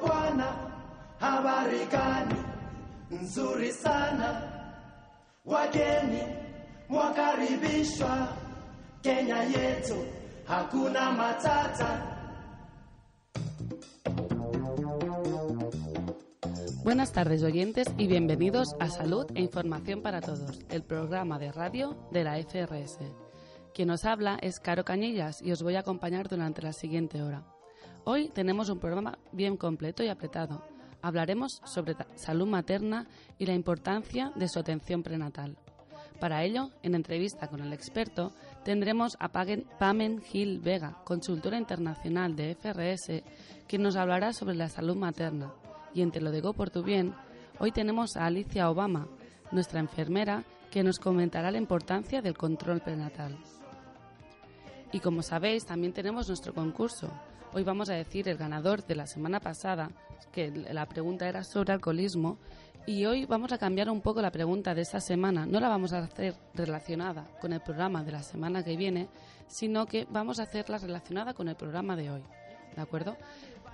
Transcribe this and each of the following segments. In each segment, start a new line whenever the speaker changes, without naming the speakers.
Bwana, habari gani? Nzuri sana, wageni hakuna matata.
Buenas tardes oyentes y bienvenidos a Salud e Información para Todos, el programa de radio de la FRS. Quien nos habla es Caro Cañillas y os voy a acompañar durante la siguiente hora. Hoy tenemos un programa bien completo y apretado. Hablaremos sobre salud materna y la importancia de su atención prenatal. Para ello, en entrevista con el experto, tendremos a Pamen Gil Vega, consultora internacional de FRS, quien nos hablará sobre la salud materna. Y en Te lo digo por tu bien, hoy tenemos a Alicia Obama, nuestra enfermera, que nos comentará la importancia del control prenatal. Y como sabéis, también tenemos nuestro concurso. Hoy vamos a decir el ganador de la semana pasada, que la pregunta era sobre alcoholismo, y hoy vamos a cambiar un poco la pregunta de esta semana. No la vamos a hacer relacionada con el programa de la semana que viene, sino que vamos a hacerla relacionada con el programa de hoy. ¿De acuerdo?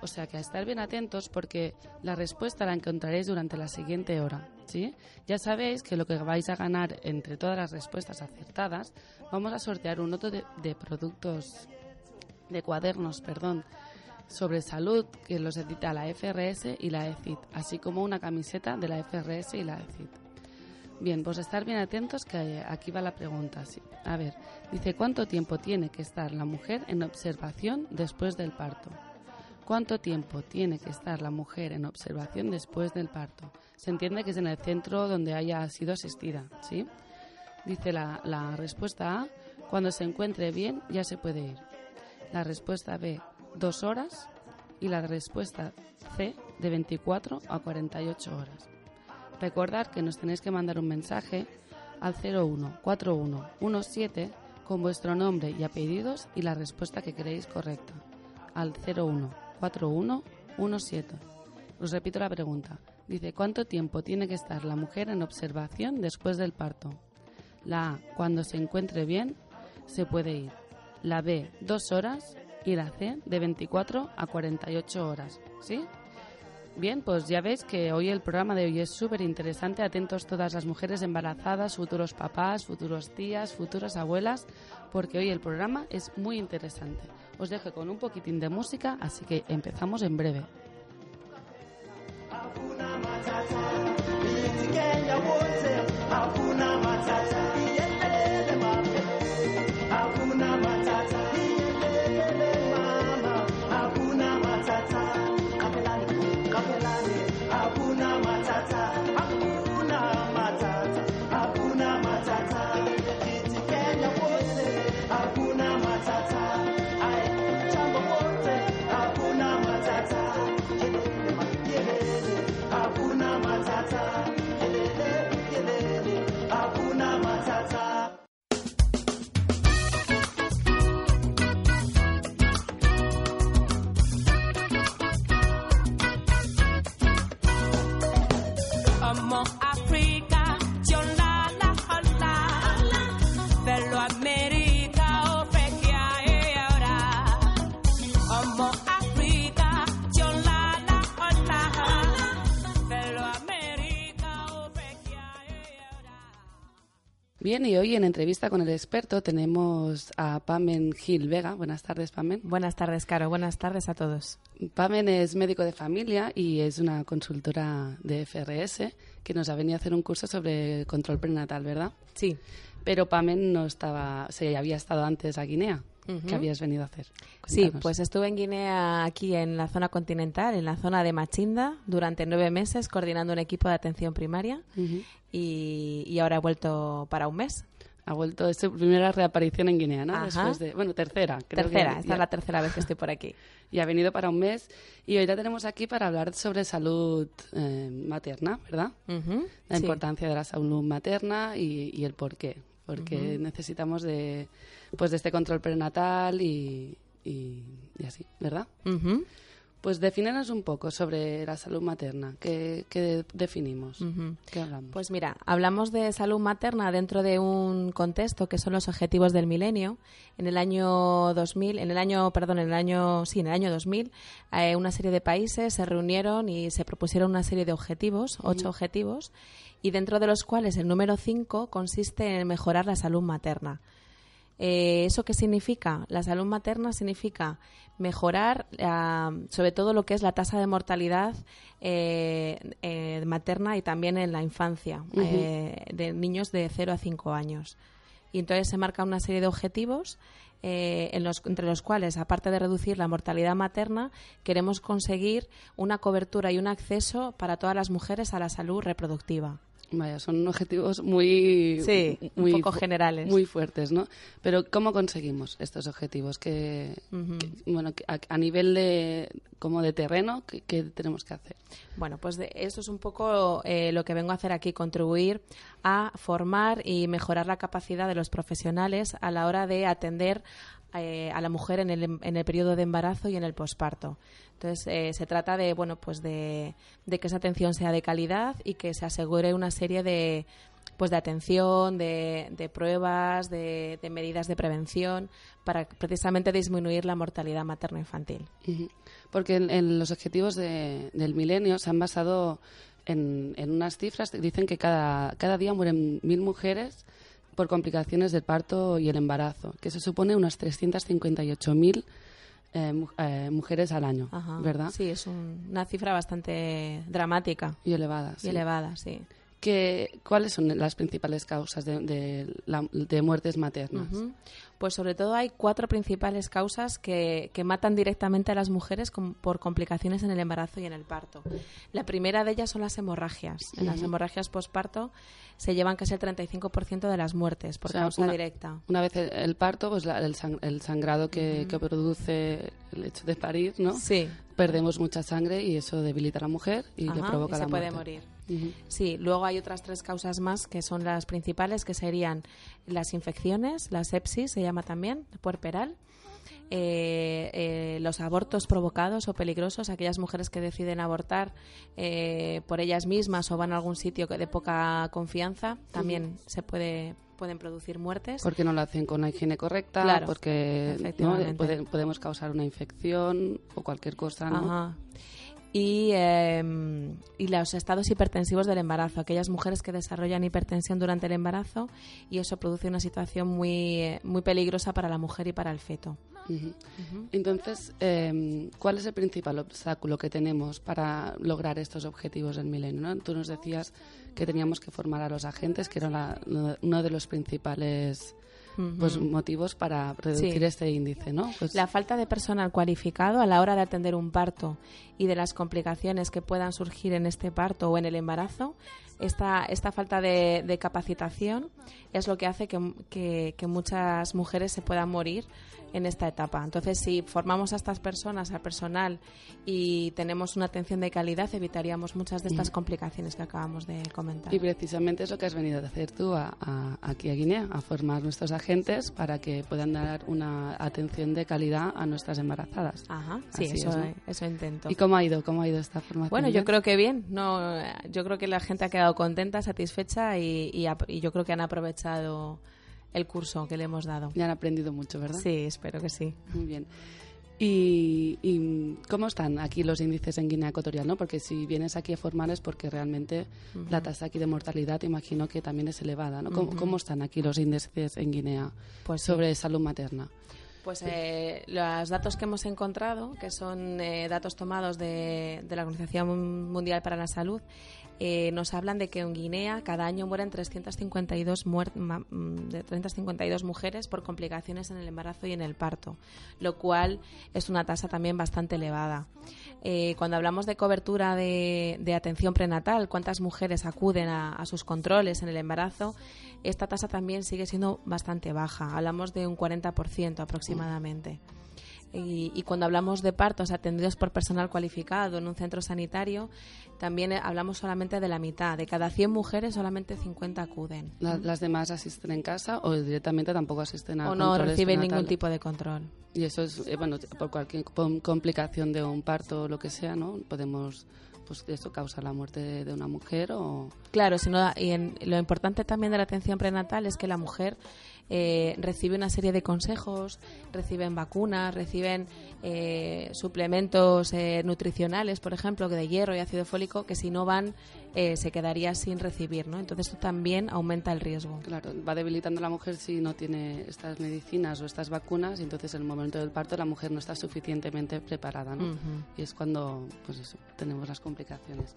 O sea que a estar bien atentos porque la respuesta la encontraréis durante la siguiente hora. ¿sí? Ya sabéis que lo que vais a ganar entre todas las respuestas acertadas, vamos a sortear un lote de, de productos, de cuadernos, perdón, sobre salud que los edita la FRS y la ECIT, así como una camiseta de la FRS y la ECIT. Bien, pues estar bien atentos que aquí va la pregunta. Sí. A ver, dice, ¿cuánto tiempo tiene que estar la mujer en observación después del parto? ¿Cuánto tiempo tiene que estar la mujer en observación después del parto? Se entiende que es en el centro donde haya sido asistida, ¿sí? Dice la, la respuesta A, cuando se encuentre bien ya se puede ir. La respuesta B, dos horas y la respuesta C de 24 a 48 horas. Recordad que nos tenéis que mandar un mensaje al 014117 con vuestro nombre y apellidos y la respuesta que queréis correcta. Al 014117. Os repito la pregunta. Dice, ¿cuánto tiempo tiene que estar la mujer en observación después del parto? La A, cuando se encuentre bien, se puede ir. La B, dos horas y la C de 24 a 48 horas. ¿Sí? Bien, pues ya veis que hoy el programa de hoy es súper interesante. Atentos todas las mujeres embarazadas, futuros papás, futuros tías, futuras abuelas, porque hoy el programa es muy interesante. Os dejo con un poquitín de música, así que empezamos en breve. Bien, y hoy en entrevista con el experto tenemos a Pamen Gil Vega. Buenas tardes, Pamen.
Buenas tardes, Caro. Buenas tardes a todos.
Pamen es médico de familia y es una consultora de FRS que nos ha venido a hacer un curso sobre control prenatal, ¿verdad?
Sí.
Pero Pamen no estaba, se había estado antes a Guinea. ¿Qué habías venido a hacer?
Sí, pues estuve en Guinea, aquí en la zona continental, en la zona de Machinda, durante nueve meses coordinando un equipo de atención primaria y, ahora he vuelto para un mes.
Ha vuelto, es su primera reaparición en Guinea, ¿no? Después de, bueno, tercera.
Creo tercera, esta es la tercera vez que estoy por aquí.
y ha venido para un mes y hoy la tenemos aquí para hablar sobre salud eh, materna, ¿verdad? La importancia de la salud materna y, el por qué. Porque necesitamos de pues de este control prenatal y, y, así, ¿verdad? Pues defínenos un poco sobre la salud materna. ¿Qué, qué definimos? ¿Qué hablamos?
Pues mira, hablamos de salud materna dentro de un contexto que son los objetivos del milenio. En el año 2000, en el año, perdón, en el año, sí, en el año 2000, eh, una serie de países se reunieron y se propusieron una serie de objetivos, ocho objetivos, y dentro de los cuales el número cinco consiste en mejorar la salud materna. Eh, ¿Eso qué significa? La salud materna significa mejorar ah, sobre todo lo que es la tasa de mortalidad eh, eh, materna y también en la infancia eh, de niños de 0 a 5 años. Y entonces se marca una serie de objetivos eh, en los, entre los cuales, aparte de reducir la mortalidad materna, queremos conseguir una cobertura y un acceso para todas las mujeres a la salud reproductiva.
Vaya, son objetivos muy,
Sí, un
muy
poco generales.
Muy fuertes, ¿no? Pero ¿cómo conseguimos estos objetivos? Que, bueno, que a, a nivel de como de terreno, ¿qué, qué tenemos que hacer?
Bueno, pues de, eso es un poco eh, lo que vengo a hacer aquí, contribuir a formar y mejorar la capacidad de los profesionales a la hora de atender eh, a la mujer en el, en el periodo de embarazo y en el posparto. Entonces, eh, se trata de, bueno, pues de, que esa atención sea de calidad y que se asegure una serie de pues de atención, de, de pruebas, de, medidas de prevención para precisamente disminuir la mortalidad materno-infantil.
Porque en, en los objetivos de- del milenio se han basado en, en unas cifras. Dicen que cada, cada día mueren mil mujeres por complicaciones del parto y el embarazo, que se supone unas 358.000 eh, eh, mujeres al año,
Ajá.
¿verdad?
Sí, es un- una cifra bastante dramática
Y elevadas.
y
sí.
elevada, sí.
que, ¿Cuáles son las principales causas de, de la- de muertes maternas?
Pues sobre todo hay cuatro principales causas que, que matan directamente a las mujeres por complicaciones en el embarazo y en el parto. La primera de ellas son las hemorragias. En las hemorragias posparto se llevan casi el 35% de las muertes por
O sea,
causa
una-
directa.
Una vez el, el parto, pues la- el, sang- el sangrado que, que produce el hecho de parir, ¿no?
Sí.
Perdemos mucha sangre y eso debilita a la mujer y le
Ajá,
provoca
y
la
se puede
muerte.
Sí, luego hay otras tres causas más que son las principales, que serían las infecciones, la sepsis se llama también, puerperal, eh, eh, los abortos provocados o peligrosos, aquellas mujeres que deciden abortar eh, por ellas mismas o van a algún sitio que de poca confianza, también se puede pueden producir muertes.
Porque no lo hacen con la higiene correcta,
Claro,
porque ¿no? podemos causar una infección o cualquier cosa, ¿no?
Ajá. Y, eh, y los estados hipertensivos del embarazo, aquellas mujeres que desarrollan hipertensión durante el embarazo y eso produce una situación muy, muy peligrosa para la mujer y para el feto.
Entonces, eh, ¿cuál es el principal obstáculo que tenemos para lograr estos objetivos del milenio? ¿no? Tú nos decías que teníamos que formar a los agentes, que era la- uno de los principales pues, motivos para reducir
Sí.
este índice, ¿no? Pues,
La falta de personal cualificado a la hora de atender un parto y de las complicaciones que puedan surgir en este parto o en el embarazo, esta, esta falta de, de capacitación es lo que hace que, que- que muchas mujeres se puedan morir en esta etapa. Entonces, si formamos a estas personas, al personal, y tenemos una atención de calidad, evitaríamos muchas de estas complicaciones que acabamos de comentar.
Y precisamente es lo que has venido a hacer tú a- a- aquí a Guinea, a formar nuestros agentes para que puedan dar una atención de calidad a nuestras embarazadas.
Ajá, sí, eso,
es, ¿no?
eso intento.
¿Y cómo ha ido? ¿Cómo ha ido esta formación?
Bueno, yo creo que bien. No, yo creo que la gente ha quedado contenta, satisfecha y, y y yo creo que han aprovechado el curso que le hemos dado.
Ya han aprendido mucho, ¿verdad?
Sí, espero que sí.
Muy bien. ¿Y, y cómo están aquí los índices en Guinea Ecuatorial? ¿no? Porque si vienes aquí a formar es porque realmente la tasa aquí de mortalidad imagino que también es elevada. ¿no? ¿Cómo, cómo están aquí los índices en Guinea
Pues sí.
sobre salud materna?
Pues eh, los datos que hemos encontrado, que son eh, datos tomados de, de la Organización Mundial para la Salud, eh, nos hablan de que en Guinea cada año mueren 352, muer- ma- mm, de 352 mujeres por complicaciones en el embarazo y en el parto, lo cual es una tasa también bastante elevada. Eh, cuando hablamos de cobertura de, atención prenatal, cuántas mujeres acuden a, sus controles en el embarazo, esta tasa también sigue siendo bastante baja. Hablamos de un 40% aproximadamente. Y, cuando hablamos de partos atendidos por personal cualificado en un centro sanitario, también eh, hablamos solamente de la mitad. De cada 100 mujeres, solamente 50 acuden.
La, ¿Las demás asisten en casa o directamente tampoco asisten a
O no reciben ningún tipo de control.
Y eso es, eh, bueno, por cualquier complicación de un parto o lo que sea, ¿no? Podemos pues esto causa la muerte de, de una mujer o
claro sino y en, lo importante también de la atención prenatal es que la mujer eh, recibe una serie de consejos, reciben vacunas, reciben eh, suplementos eh, nutricionales, por ejemplo, de hierro y ácido fólico, que si no van eh, se quedaría sin recibir, ¿no? Entonces esto también aumenta el riesgo.
Claro, va debilitando a la mujer si no tiene estas medicinas o estas vacunas y entonces en el momento del parto la mujer no está suficientemente preparada, ¿no? Y es cuando, pues eso, tenemos las complicaciones.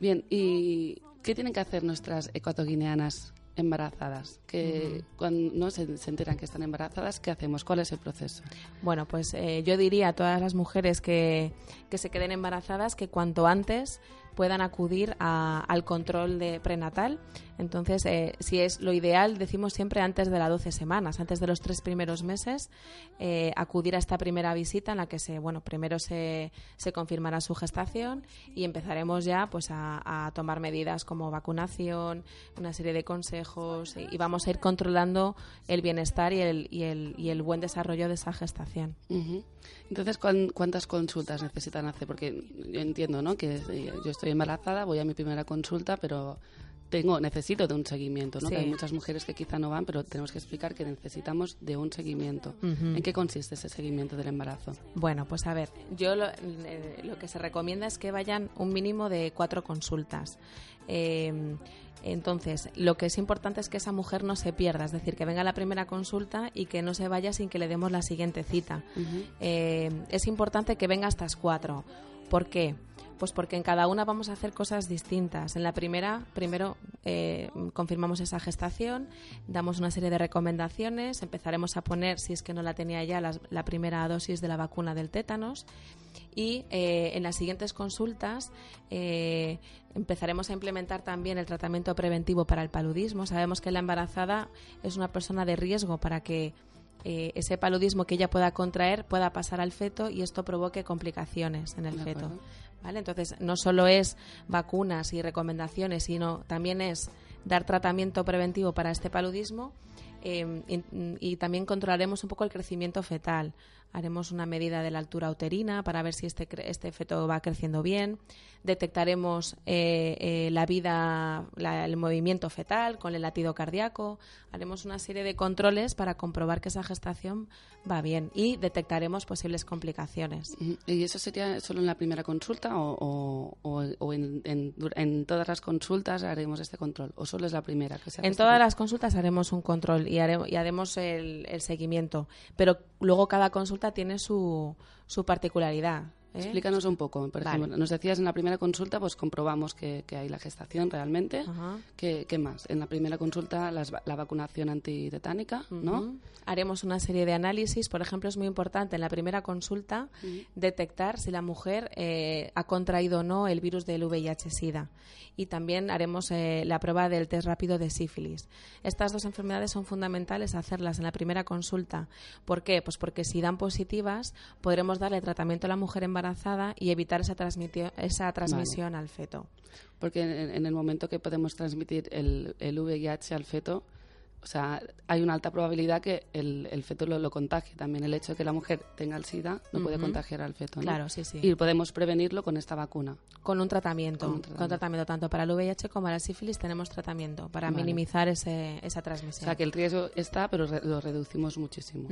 Bien, ¿y qué tienen que hacer nuestras ecuatoguineanas embarazadas, que cuando no se, enteran que están embarazadas, ¿qué hacemos? ¿Cuál es el proceso?
Bueno, pues eh, yo diría a todas las mujeres que, que se queden embarazadas que cuanto antes puedan acudir al control de prenatal. Entonces, eh, si es lo ideal, decimos siempre antes de las 12 semanas, antes de los tres primeros meses, eh, acudir a esta primera visita en la que se, bueno, primero se, se confirmará su gestación y empezaremos ya pues a, tomar medidas como vacunación, una serie de consejos y, vamos a ir controlando el bienestar y el, y el, y el buen desarrollo de esa gestación.
Entonces, ¿cuántas consultas necesitan hacer? Porque yo entiendo, ¿no? Que eh, yo estoy embarazada, voy a mi primera consulta, pero tengo necesito de un seguimiento, ¿no? hay muchas mujeres que quizá no van, pero tenemos que explicar que necesitamos de un seguimiento. ¿En qué consiste ese seguimiento del embarazo?
Bueno, pues a ver, yo lo, eh, lo que se recomienda es que vayan un mínimo de cuatro consultas. Eh, entonces, lo que es importante es que esa mujer no se pierda, es decir, que venga a la primera consulta y que no se vaya sin que le demos la siguiente cita. Eh, es importante que venga a estas cuatro. ¿Por qué? Pues porque en cada una vamos a hacer cosas distintas. En la primera, primero eh, confirmamos esa gestación, damos una serie de recomendaciones, empezaremos a poner, si es que no la tenía ya, la, primera dosis de la vacuna del tétanos y eh, en las siguientes consultas eh, empezaremos a implementar también el tratamiento preventivo para el paludismo. Sabemos que la embarazada es una persona de riesgo para que ese paludismo que ella pueda contraer pueda pasar al feto y esto provoque complicaciones en el feto. ¿Vale? Entonces, no solo es vacunas y recomendaciones, sino también es dar tratamiento preventivo para este paludismo eh, y, también controlaremos un poco el crecimiento fetal. Haremos una medida de la altura uterina para ver si este, este feto va creciendo bien. Detectaremos eh, eh, la vida, el movimiento fetal con el latido cardíaco. Haremos una serie de controles para comprobar que esa gestación va bien y detectaremos posibles complicaciones.
¿Y eso sería solo en la primera consulta o, en, todas las consultas haremos este control? ¿O solo es la primera? Que
se en todas las consultas haremos un control y haremos, y haremos el, el seguimiento. Pero luego cada consulta tiene su, su particularidad.
¿Eh? Explícanos un poco. Por ejemplo, nos decías en la primera consulta, pues comprobamos que, hay la gestación realmente. ¿Qué, más? En la primera consulta, la vacunación antitetánica, ¿no?
Haremos una serie de análisis. Por ejemplo, es muy importante en la primera consulta detectar si la mujer eh, ha contraído o no el virus del VIH-Sida. Y también haremos eh, la prueba del test rápido de sífilis. Estas dos enfermedades son fundamentales hacerlas en la primera consulta. ¿Por qué? Pues porque si dan positivas, podremos darle tratamiento a la mujer embarazada y evitar esa, esa transmisión al feto.
Porque en, el momento que podemos transmitir el, el VIH al feto, o sea, hay una alta probabilidad que el, el feto lo, lo, contagie. También el hecho de que la mujer tenga el SIDA no puede contagiar al feto.
Claro, sí, sí.
Y podemos prevenirlo con esta vacuna.
Con un tratamiento. Con un tratamiento, tanto para el VIH como para la sífilis tenemos tratamiento para minimizar ese, esa transmisión.
O sea, que el riesgo está, pero lo reducimos muchísimo.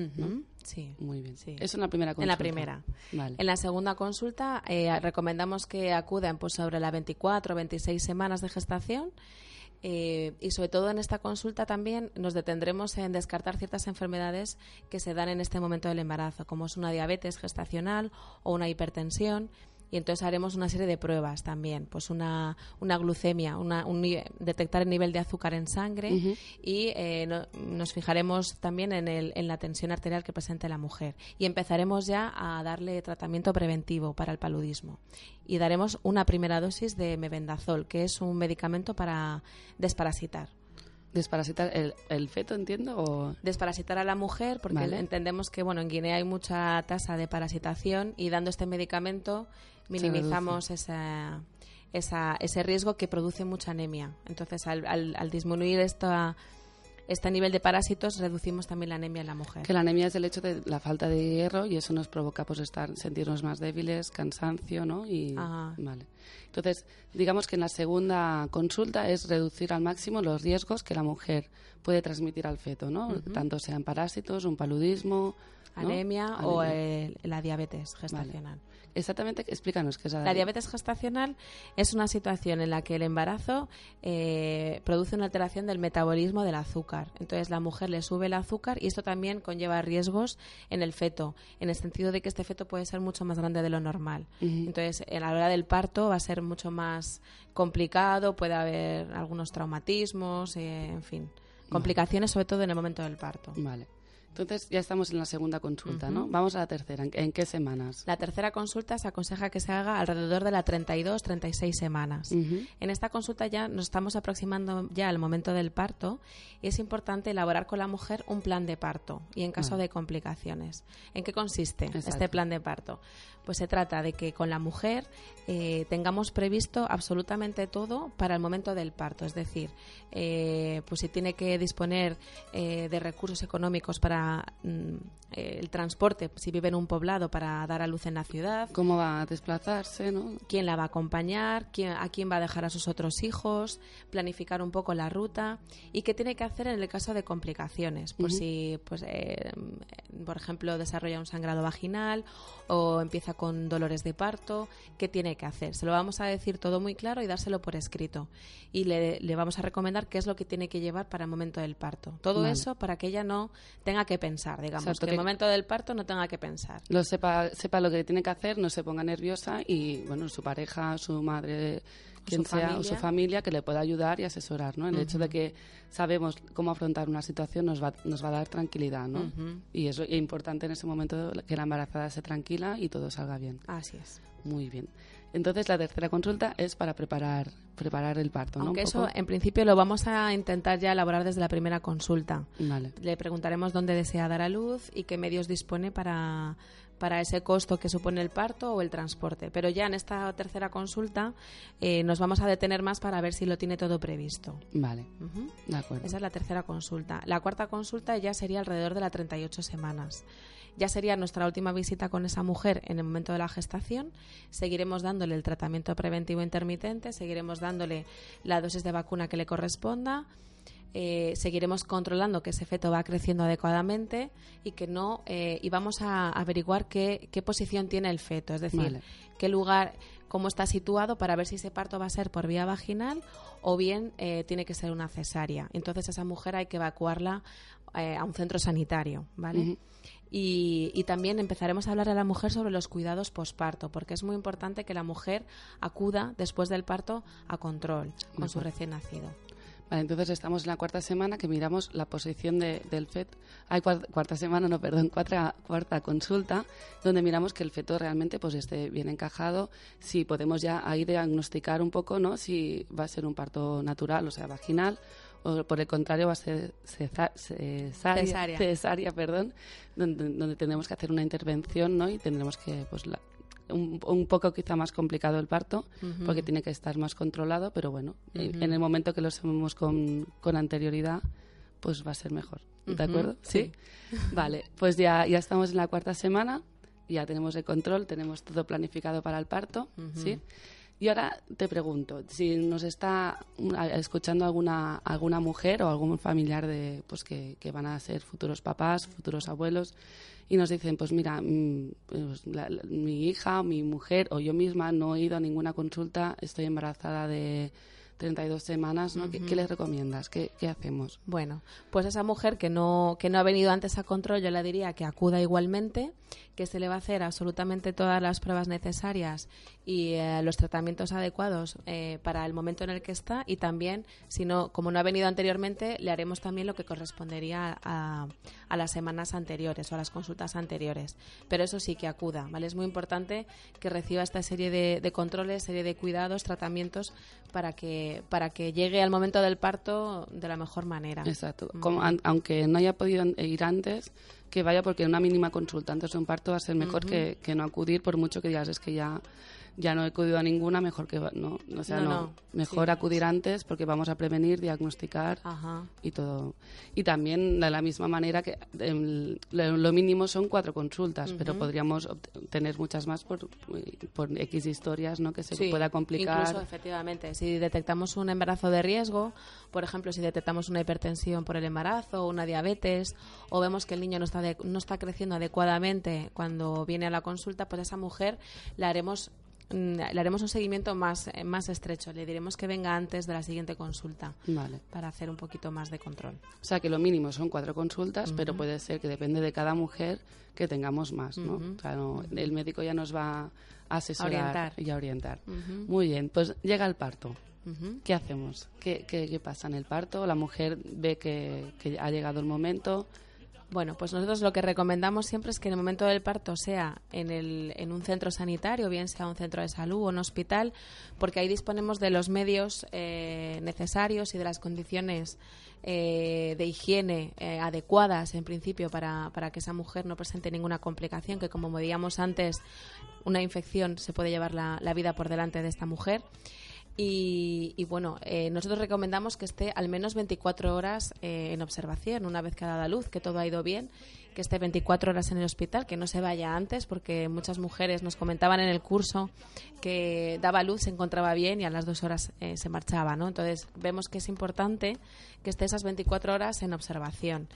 Sí.
Muy bien. Sí. Eso en la primera consulta.
En la primera. Vale. En la segunda consulta eh, recomendamos que acudan pues, sobre las 24 o 26 semanas de gestación eh, y sobre todo en esta consulta también nos detendremos en descartar ciertas enfermedades que se dan en este momento del embarazo, como es una diabetes gestacional o una hipertensión y entonces haremos una serie de pruebas también, pues una, una glucemia, una, un, detectar el nivel de azúcar en sangre y eh, nos fijaremos también en, el, en la tensión arterial que presenta la mujer y empezaremos ya a darle tratamiento preventivo para el paludismo y daremos una primera dosis de mebendazol, que es un medicamento para desparasitar.
Desparasitar el, el feto, entiendo, o...
Desparasitar a la mujer, porque
Vale.
entendemos que bueno en Guinea hay mucha tasa de parasitación y dando este medicamento minimizamos esa, esa- ese riesgo que produce mucha anemia. Entonces, al, al- al disminuir esta, este nivel de parásitos, reducimos también la anemia en la mujer.
Que la anemia es el hecho de la falta de hierro y eso nos provoca pues estar sentirnos más débiles, cansancio, ¿no? Y
Ajá.
vale. Entonces, digamos que en la segunda consulta es reducir al máximo los riesgos que la mujer puede transmitir al feto, ¿no? Tanto sean parásitos, un paludismo, ¿no?
Anemia o eh, la diabetes gestacional.
Exactamente, explícanos qué es la,
La diabetes gestacional es una situación en la que el embarazo eh, produce una alteración del metabolismo del azúcar. Entonces la mujer le sube el azúcar y esto también conlleva riesgos en el feto, en el sentido de que este feto puede ser mucho más grande de lo normal. Entonces a la hora del parto va a ser mucho más complicado, puede haber algunos traumatismos, eh, en fin, complicaciones sobre todo en el momento del parto.
Vale. Entonces ya estamos en la segunda consulta, ¿no?
Ujú.
Vamos a la tercera. ¿En, en qué semanas?
La tercera consulta se aconseja que se haga alrededor de las 32-36 semanas.
Ujú.
En esta consulta ya nos estamos aproximando ya al momento del parto y es importante elaborar con la mujer un plan de parto y en caso de complicaciones. ¿En qué consiste este
Exacto.
plan de parto? Pues se trata de que con la mujer eh, tengamos previsto absolutamente todo para el momento del parto, es decir, eh, pues si tiene que disponer eh, de recursos económicos para mm, eh, el transporte, si vive en un poblado para dar a luz en la ciudad,
¿Cómo va a desplazarse, no?
quién la va a acompañar, quién, a quién va a dejar a sus otros hijos, planificar un poco la ruta y qué tiene que hacer en el caso de complicaciones, por
Ujú.
si, pues, eh, por ejemplo, desarrolla un sangrado vaginal o empieza con dolores de parto, qué tiene que hacer. Se lo vamos a decir todo muy claro y dárselo por escrito y le, le vamos a recomendar qué es lo que tiene que llevar para el momento del parto. Todo
Vale.
eso para que ella no tenga que pensar, digamos,
Exacto,
que el
que-
momento del parto no tenga que pensar.
Lo sepa, sepa lo que tiene que hacer, no se ponga nerviosa y, bueno, su pareja, su madre, quien
su
sea, o su familia, que le pueda ayudar y asesorar, ¿no? El hecho de que sabemos cómo afrontar una situación nos va, nos va a dar tranquilidad, ¿no?
Ujú.
Y es importante en ese momento que la embarazada se tranquila y todo salga bien.
Así es.
Muy bien. Entonces, la tercera consulta es para preparar, preparar el parto, ¿no?
Aunque
Un
eso en principio lo vamos a intentar ya elaborar desde la primera consulta.
Vale.
Le preguntaremos dónde desea dar a luz y qué medios dispone para, para ese costo que supone el parto o el transporte. Pero ya en esta tercera consulta eh, nos vamos a detener más para ver si lo tiene todo previsto.
Vale.
Ujú.
De acuerdo.
Esa es la tercera consulta. La cuarta consulta ya sería alrededor de las 38 semanas. Ya sería nuestra última visita con esa mujer en el momento de la gestación. Seguiremos dándole el tratamiento preventivo intermitente, seguiremos dándole la dosis de vacuna que le corresponda. eh, seguiremos controlando que ese feto va creciendo adecuadamente y que no eh, y vamos a averiguar qué, qué posición tiene el feto, es decir,
Vale.
qué lugar, cómo está situado para ver si ese parto va a ser por vía vaginal o bien eh, tiene que ser una cesárea. Entonces esa mujer hay que evacuarla eh, a un centro sanitario, ¿vale? Y, y también empezaremos a hablar a la mujer sobre los cuidados posparto, porque es muy importante que la mujer acuda después del parto a control con su recién nacido.
Vale, entonces estamos en la cuarta semana que miramos la posición de- del feto. Hay cuarta, cuarta semana, no, perdón, cuarta, cuarta consulta, donde miramos que el feto realmente pues esté bien encajado, si podemos ya ahí diagnosticar un poco, ¿no? Si va a ser un parto natural, o sea, vaginal, o por el contrario va a ser cesa- cesárea,
Cesárea.
cesárea, perdón, donde, donde tendremos que hacer una intervención, ¿no? Y tendremos que, pues, la- un, un poco quizá más complicado el parto, porque tiene que estar más controlado, pero bueno, eh, en el momento que lo sabemos con, con anterioridad, pues va a ser mejor. ¿De acuerdo?
sí.
Vale, pues ya, ya estamos en la cuarta semana, ya tenemos el control, tenemos todo planificado para el parto. ¿sí? Y ahora te pregunto, si nos está mm, escuchando alguna, alguna mujer o algún familiar de pues que, que van a ser futuros papás, futuros abuelos, y nos dicen, pues mira, mm, pues la- la- mi hija, mi mujer o yo misma no he ido a ninguna consulta, estoy embarazada de 32 semanas, ¿no? ¿Qué, qué les recomiendas? ¿Qué, qué hacemos?
Bueno, pues esa mujer que no, que no ha venido antes a control, yo le diría que acuda igualmente, que se le va a hacer absolutamente todas las pruebas necesarias y eh, los tratamientos adecuados eh, para el momento en el que está y también, si no, como no ha venido anteriormente, le haremos también lo que correspondería a, a las semanas anteriores o a las consultas anteriores. Pero eso sí que acuda, ¿vale? Es muy importante que reciba esta serie de, de controles, serie de cuidados, tratamientos para que, para que llegue al momento del parto de la mejor manera.
Exacto. Como, an- aunque no haya podido ir antes, que vaya porque una mínima consulta antes de un parto va a ser mejor que, que no acudir por mucho que digas es que ya ya no he acudido a ninguna mejor que no o sea
No,
mejor
Sí.
acudir antes porque vamos a prevenir diagnosticar
Ajá.
y todo. Y también de la misma manera que em, lo, mínimo son cuatro consultas pero podríamos tener muchas más por por x historias no que se
Sí,
pueda complicar.
Incluso, efectivamente, si detectamos un embarazo de riesgo, por ejemplo, si detectamos una hipertensión por el embarazo, una diabetes, o vemos que el niño no está, de- no está creciendo adecuadamente cuando viene a la consulta, pues a esa mujer le haremos le haremos un seguimiento más, eh, más estrecho. Le diremos que venga antes de la siguiente consulta
vale
para hacer un poquito más de control.
O sea que lo mínimo son cuatro consultas, pero puede ser que depende de cada mujer que tengamos más, ¿no? O sea, no- el médico ya nos va a asesorar
orientar.
y a orientar. Muy bien, pues llega el parto. ¿Qué hacemos? ¿Qué, qué, qué pasa en el parto? La mujer ve que, que ha llegado el momento.
Bueno, pues nosotros lo que recomendamos siempre es que en el momento del parto sea en, el, en un centro sanitario, bien sea un centro de salud o un hospital, porque ahí disponemos de los medios eh, necesarios y de las condiciones eh, de higiene eh, adecuadas, en principio, para, para que esa mujer no presente ninguna complicación, que como veíamos antes, una infección se puede llevar la, la vida por delante de esta mujer. Y, y bueno, eh, nosotros recomendamos que esté al menos 24 horas eh, en observación, una vez que ha dado a luz, que todo ha ido bien, que esté 24 horas en el hospital, que no se vaya antes, porque muchas mujeres nos comentaban en el curso que daba luz, se encontraba bien y a las dos horas eh, se marchaba, ¿no? Entonces vemos que es importante que esté esas 24 horas en observación.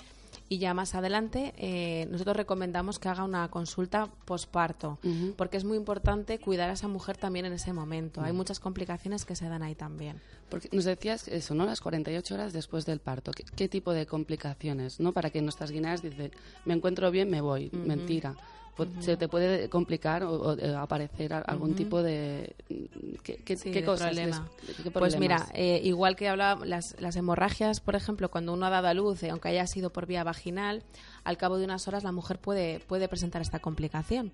Y ya más adelante, eh, nosotros recomendamos que haga una consulta posparto, porque es muy importante cuidar a esa mujer también en ese momento. Hay muchas complicaciones que se dan ahí también.
Porque nos decías eso, ¿no? Las 48 horas después del parto. ¿Qué, qué tipo de complicaciones, no? Para que nuestras guineas dicen, me encuentro bien, me voy. Mentira. Pu- Se te puede complicar o, o, eh, aparecer algún tipo de... ¿Qué, qué,
Sí,
qué
de
cosas?
problema.
qué
Pues mira, eh, igual que hablaba, las, las hemorragias, por ejemplo, cuando uno ha dado a luz, eh, aunque haya sido por vía vaginal, al cabo de unas horas la mujer puede, puede presentar esta complicación.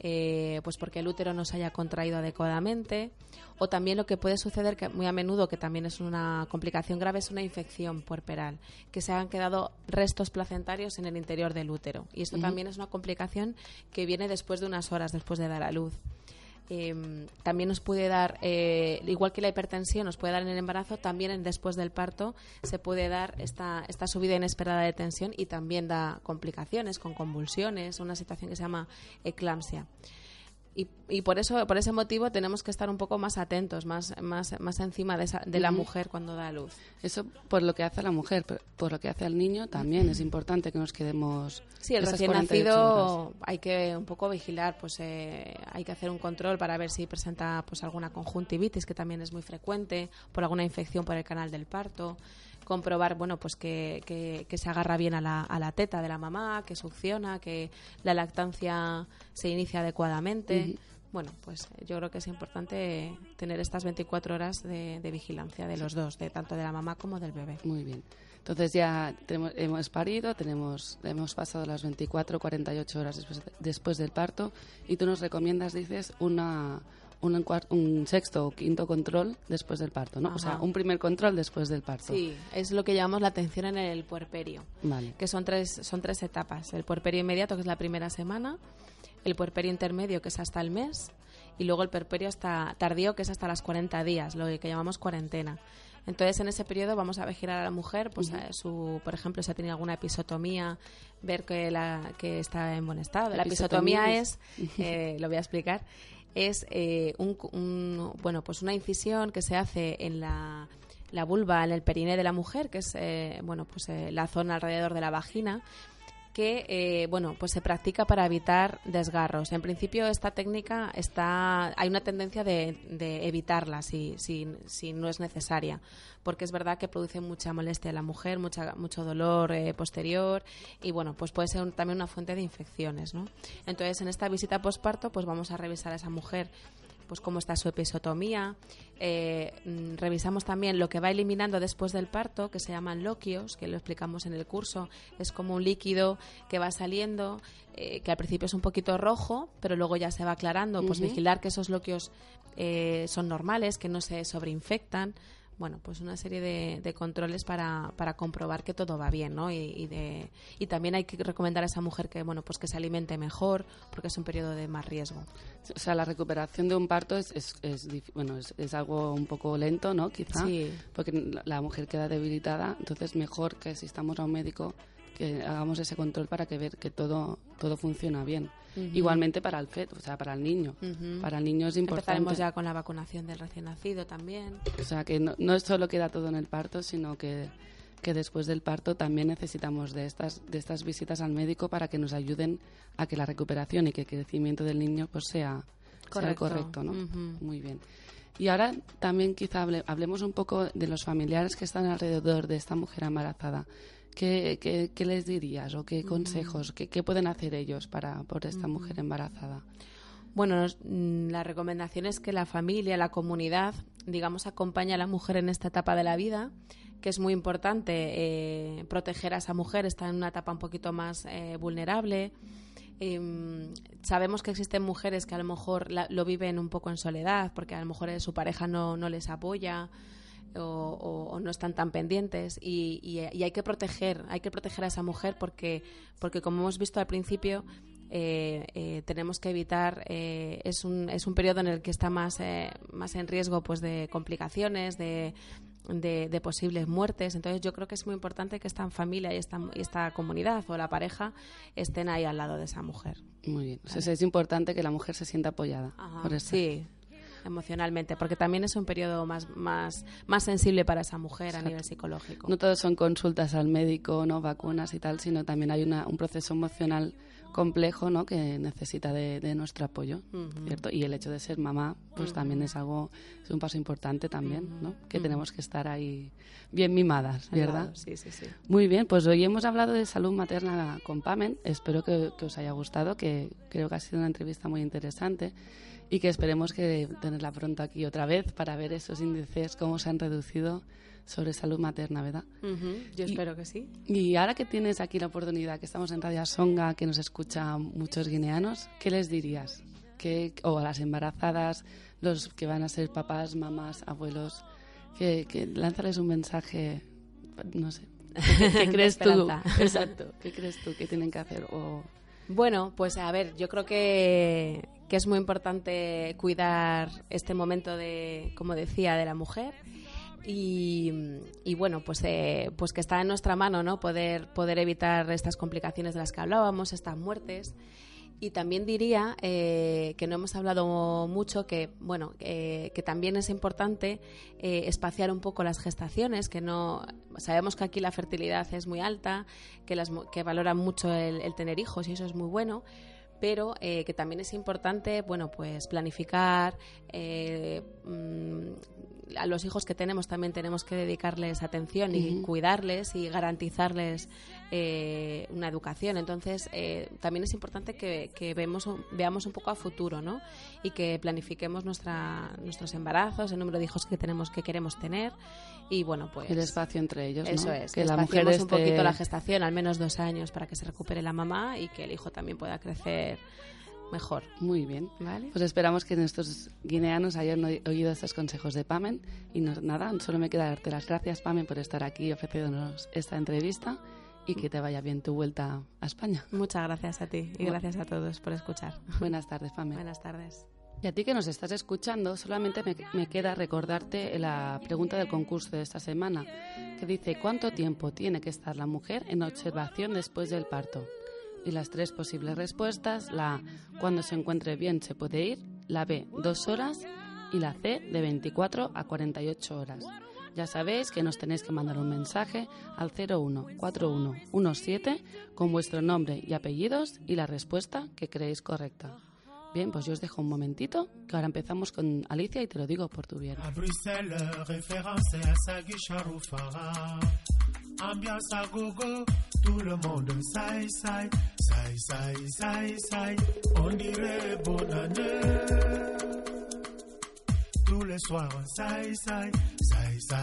Eh, pues porque el útero no se haya contraído adecuadamente. O también lo que puede suceder, que muy a menudo, que también es una complicación grave, es una infección puerperal, que se han quedado restos placentarios en el interior del útero. Y esto también es una complicación que viene después de unas horas después de dar a luz. Eh, también nos puede dar, eh, igual que la hipertensión nos puede dar en el embarazo, también en- después del parto se puede dar esta, esta subida inesperada de tensión y también da complicaciones con convulsiones, una situación que se llama eclampsia. Y, y por eso, por ese motivo, tenemos que estar un poco más atentos, más, más, más encima de, esa- de la mujer cuando da luz.
Eso por lo que hace a la mujer, pero por lo que hace al niño también es importante que nos quedemos...
Sí, el recién
48 horas.
nacido hay que un poco vigilar, pues eh, hay que hacer un control para ver si presenta pues alguna conjuntivitis que también es muy frecuente, por alguna infección por el canal del parto, comprobar bueno pues que, que- que se agarra bien a la, a la teta de la mamá, que succiona, que la lactancia se inicia adecuadamente. Bueno, pues yo creo que es importante tener estas 24 horas de, de vigilancia de los dos, de tanto de la mamá como del bebé.
Muy bien. Entonces ya tenemos- hemos parido, tenemos, hemos pasado las 24, 48 horas después, después del parto y tú nos recomiendas, dices, una, un, un sexto o quinto control después del parto, ¿no? O sea,
Ajá.
un primer control después del parto.
Sí, es lo que llamamos la atención en el puerperio.
Vale.
que son tres, son tres etapas. El puerperio inmediato, que es la primera semana, el puerperio intermedio, que es hasta el mes, y luego el puerperio hasta tardío, que es hasta las 40 días, lo que llamamos cuarentena. Entonces, en ese periodo vamos a vigilar a la mujer, pues a su, por ejemplo, si ha tenido alguna episotomía, ver que, la, que está en buen estado. La
Episotomía
episotomía
es-
es, eh, lo voy a explicar, es eh, un, un- bueno, pues una incisión que se hace en la, la vulva, en el periné de la mujer, que es eh, bueno, pues, eh, la zona alrededor de la vagina, que eh, bueno pues se practica para evitar desgarros. En principio esta técnica está hay una tendencia de, evitarla si, si, si, no es necesaria, porque es verdad que produce mucha molestia a la mujer, mucha, mucho dolor eh, posterior y bueno pues puede ser también una fuente de infecciones, ¿no? Entonces en esta visita postparto pues vamos a revisar a esa mujer pues cómo está su episotomía. Eh, mm, revisamos también lo que va eliminando después del parto, que se llaman loquios, que lo explicamos en el curso. Es como un líquido que va saliendo, eh, que al principio es un poquito rojo, pero luego ya se va aclarando. Pues vigilar que esos loquios eh, son normales, que no se sobreinfectan bueno, pues una serie de, controles para, para, comprobar que todo va bien, ¿no? Y, de, y también hay que recomendar a esa mujer que, bueno, pues que se alimente mejor porque es un periodo de más riesgo.
O sea, la recuperación de un parto es, es, bueno, es, algo un poco lento, ¿no? Quizá, sí. porque la mujer queda debilitada, entonces mejor que si estamos a un médico que hagamos ese control para que ver que todo todo funciona bien. Igualmente para el feto, o sea, para el niño. Para el niño es importante.
Empezaremos ya con la vacunación del recién nacido también.
O sea, que no, no solo queda todo en el parto, sino que, que después del parto también necesitamos de estas, de estas visitas al médico para que nos ayuden a que la recuperación y que el crecimiento del niño pues sea correcto, correcto ¿no? Muy bien. Y ahora también quizá hablemos un poco de los familiares que están alrededor de esta mujer embarazada. ¿Qué, les dirías o qué consejos, qué, pueden hacer ellos para por esta mujer embarazada?
Bueno, mm, la recomendación es que la familia, la comunidad, digamos, acompañe a la mujer en esta etapa de la vida, que es muy importante eh, proteger a esa mujer, está en una etapa un poquito más eh, vulnerable. Em, sabemos que existen mujeres que a lo mejor lo viven un poco en soledad, porque a lo mejor su pareja no, no les apoya o, no están tan pendientes y, hay que proteger hay que proteger a esa mujer porque porque como hemos visto al principio eh, eh, tenemos que evitar eh, es un es un periodo en el que está más más en riesgo pues de complicaciones de, de, posibles muertes. Entonces yo creo que es muy importante que esta familia y esta, esta comunidad o la pareja estén ahí al lado de esa mujer.
Muy bien. es importante que la mujer se sienta apoyada. por
Sí, emocionalmente, porque también es un periodo más, más, más sensible para esa mujer a nivel psicológico.
No todos son consultas al médico, no vacunas y tal, sino también hay una, un proceso emocional complejo ¿no? que necesita de, nuestro apoyo, ¿cierto? Y el hecho de ser mamá, pues también es algo, es un paso importante también, ¿no? Que tenemos que estar ahí bien mimadas, ¿verdad?
Sí, sí, sí.
Muy bien, pues hoy hemos hablado de salud materna con Pamen, espero que, que os haya gustado, que creo que ha sido una entrevista muy interesante y que esperemos que tenerla pronto aquí otra vez para ver esos índices, cómo se han reducido sobre salud materna, ¿verdad?
Yo espero que sí.
Y ahora que tienes aquí la oportunidad, que estamos en Radio Songa, que nos escuchan muchos guineanos, ¿qué les dirías? ¿Qué, o a las embarazadas, los que van a ser papás, mamás, abuelos, que, que lánzales un mensaje, no sé, ¿qué, crees tú? Exacto, ¿qué crees tú que tienen que hacer? O...
Bueno, pues a ver, yo creo que, que es muy importante cuidar este momento de, como decía, de la mujer. Y, bueno, pues, eh, pues que está en nuestra mano, ¿no? Poder, poder evitar estas complicaciones de las que hablábamos, estas muertes. Y también diría eh, que no hemos hablado mucho que bueno que también es importante eh, espaciar un poco las gestaciones que no sabemos que aquí la fertilidad es muy alta que las que valoran mucho el tener hijos y eso es muy bueno pero eh, que también es importante, bueno, pues planificar. Eh, mm, a los hijos que tenemos también tenemos que dedicarles atención y cuidarles y garantizarles eh, una educación. Entonces, también es importante que, vemos, veamos un poco a futuro, ¿no? Y que planifiquemos nuestra, nuestros embarazos, el número de hijos que tenemos, que queremos tener y bueno pues
el espacio entre ellos
eso es que la mujer un poquito la gestación al menos dos años para que se recupere la mamá y que el hijo también pueda crecer mejor.
Muy bien. ¿Vale? Pues esperamos que nuestros guineanos hayan oído estos consejos de Pamen. Y nada, solo me queda darte las gracias, Pamen, por estar aquí ofreciéndonos esta entrevista y que te vaya bien tu vuelta a España.
Muchas gracias a ti y gracias a todos por escuchar.
Buenas tardes, Pamen.
Buenas tardes.
Y a ti que nos estás escuchando, solamente me, queda recordarte la pregunta del concurso de esta semana, que dice ¿cuánto tiempo tiene que estar la mujer en observación después del parto? Y las tres posibles respuestas, la A, cuando se encuentre bien se puede ir, la B, dos horas y la C, de 24 a 48 horas. Ya sabéis que nos tenéis que mandar un mensaje al 014117 con vuestro nombre y apellidos y la respuesta que creéis correcta. Bien, pues yo os dejo un momentito, que ahora empezamos con Alicia y te lo digo por tu bien.
À Bruxelles, référence à Sagui Charoufara. Ambiance à gogo, tout le monde saï saï, saï saï saï saï. On dirait bonne année. Tous les soirs, saï saï, saï saï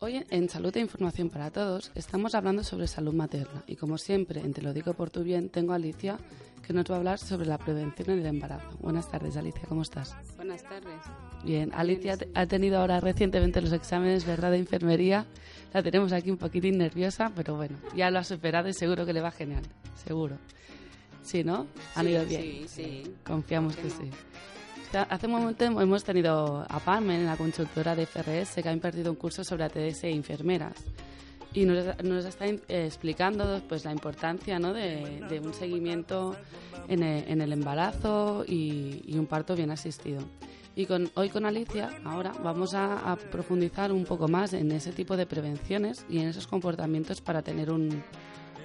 Hoy en Salud e Información para Todos estamos hablando sobre salud materna y como siempre, en Te lo digo por tu bien, tengo a Alicia que nos va a hablar sobre la prevención en el embarazo. Buenas tardes, Alicia, ¿cómo estás?
Buenas tardes.
Bien, Alicia ha tenido ahora recientemente los exámenes, ¿verdad?, de enfermería. La tenemos aquí un poquitín nerviosa, pero bueno, ya lo ha superado y seguro que le va genial, seguro. Sí, ¿no? Han
Sí,
ido bien.
Sí, sí.
Confiamos que
¿Por qué
sí. Hace un momento hemos tenido a Palmen, la consultora de FRS, que ha impartido un curso sobre ATS e enfermeras. Y nos, nos está explicando pues, la importancia ¿no? de, de un seguimiento en el, en el embarazo y, y un parto bien asistido. Y con, hoy con Alicia, ahora vamos a, a profundizar un poco más en ese tipo de prevenciones y en esos comportamientos para tener un,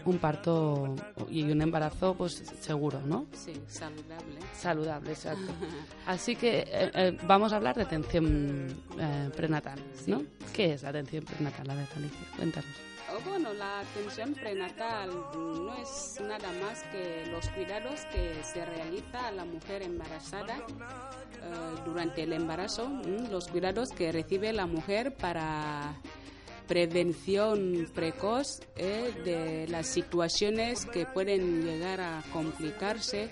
un parto y un embarazo pues seguro, ¿no?
Sí, saludable.
Saludable, exacto. Así que eh, eh, vamos a hablar de atención eh, prenatal, ¿no? ¿Qué es la atención prenatal? A ver, Alicia, cuéntanos.
Oh, Bueno, la atención prenatal no es nada más que los cuidados que se realiza a la mujer embarazada eh, durante el embarazo, los cuidados que recibe la mujer para prevención precoz eh, de las situaciones que pueden llegar a complicarse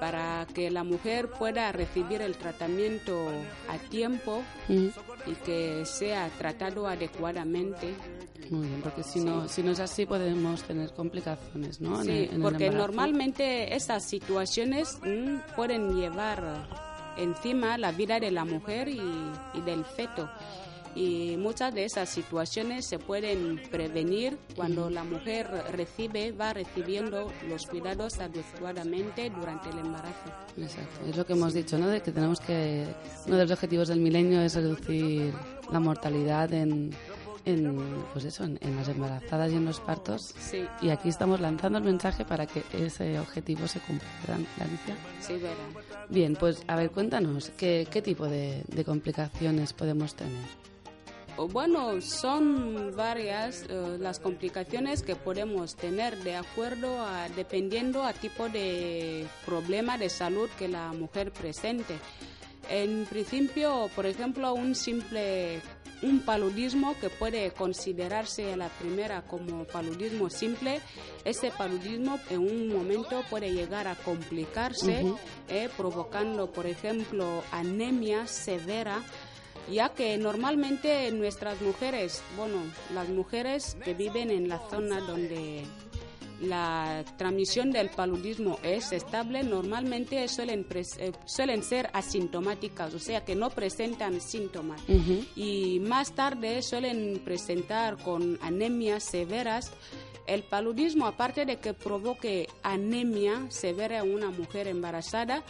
para que la mujer pueda recibir el tratamiento a tiempo
Mm,
y que sea tratado adecuadamente.
Muy bien, porque si no, si no es así podemos tener complicaciones, ¿no? En
Sí,
el- en el
porque normalmente estas situaciones mm, pueden llevar encima la vida de la mujer y, y del feto. Y muchas de esas situaciones se pueden prevenir cuando la mujer recibe, va recibiendo los cuidados adecuadamente durante el embarazo.
Exacto, es lo que hemos dicho, ¿no? De que tenemos que uno de los objetivos del milenio es reducir la mortalidad en, en pues eso, en, en las embarazadas y en los partos.
Sí,
Y aquí estamos lanzando el mensaje para que ese objetivo se cumpla, ¿verdad,
sí, verá.
Bien, pues a ver, cuéntanos, ¿qué, qué tipo de, de complicaciones podemos tener?
Bueno, son varias eh, las complicaciones que podemos tener de acuerdo a dependiendo a tipo de problema de salud que la mujer presente. En principio, por ejemplo, un simple un paludismo que puede considerarse a la primera como paludismo simple, ese paludismo en un momento puede llegar a complicarse, eh, provocando, por ejemplo, anemia severa ya que normalmente nuestras mujeres, bueno, las mujeres que viven en la zona donde la transmisión del paludismo es estable, normalmente suelen, eh, suelen ser asintomáticas, o sea que no presentan síntomas. Y más tarde suelen presentar con anemias severas. El paludismo, aparte de que provoque anemia severa en una mujer embarazada,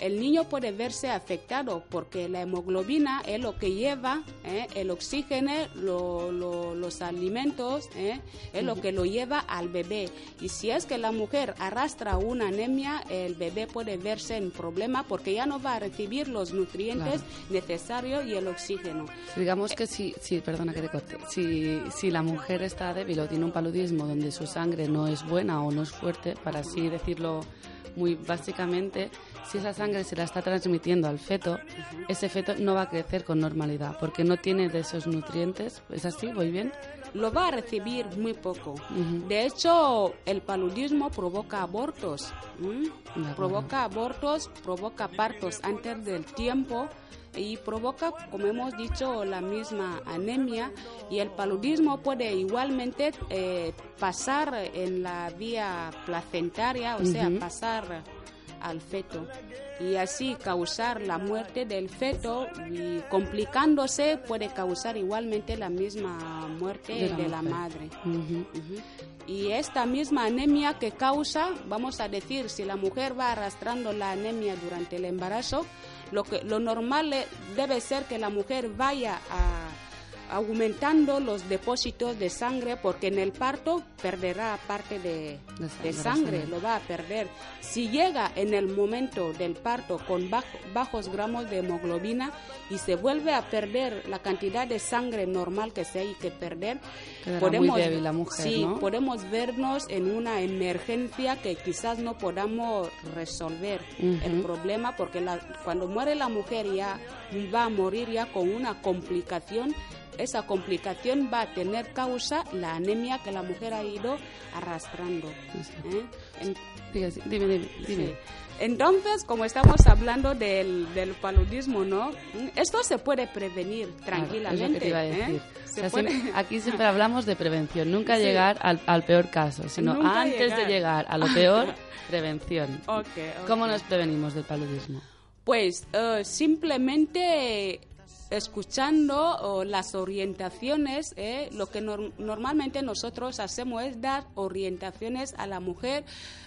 el niño puede verse afectado porque la hemoglobina es lo que lleva eh, el oxígeno, lo- lo- los alimentos, eh, es lo que lo lleva al bebé. Y si es que la mujer arrastra una anemia, el bebé puede verse en problema porque ya no va a recibir los nutrientes necesarios y el oxígeno.
Digamos que si, si perdona que te corte, si, si la mujer está débil o tiene un paludismo donde su sangre no es buena o no es fuerte, para así decirlo muy básicamente, si esa sangre se la está transmitiendo al feto, ese feto no va a crecer con normalidad porque no tiene de esos nutrientes. ¿Es así? ¿Voy bien?
Lo va a recibir muy poco.
Ujú.
De hecho, el paludismo provoca abortos. ¿m?
acuerdo.
Provoca abortos, provoca partos antes del tiempo y provoca, como hemos dicho, la misma anemia. Y el paludismo puede igualmente eh, pasar en la vía placentaria, o sea,
Ujú.
pasar al feto y así causar la muerte del feto y complicándose puede causar igualmente la misma muerte de la, madre. Y esta misma anemia que causa, vamos a decir, si la mujer va arrastrando la anemia durante el embarazo, lo, que, lo normal debe ser que la mujer vaya a aumentando los depósitos de sangre porque en el parto perderá parte de, sangre, lo va a perder. Si llega en el momento del parto con bajos gramos de hemoglobina y se vuelve a perder la cantidad de sangre normal que se hay que perder, podemos,
la mujer,
sí, podemos vernos en una emergencia que quizás no podamos resolver el problema porque cuando muere la mujer ya va a morir ya con una complicación esa complicación va a tener causa la anemia que la mujer ha ido arrastrando.
¿eh? dime, dime,
Entonces, como estamos hablando del, paludismo, ¿no? Esto se puede prevenir tranquilamente. ¿eh?
aquí siempre hablamos de prevención, nunca llegar al, peor caso, sino antes de llegar a lo peor, prevención. ¿Cómo nos prevenimos del paludismo?
Pues uh, simplemente escuchando las orientaciones, eh, lo que normalmente nosotros hacemos es dar orientaciones a la mujer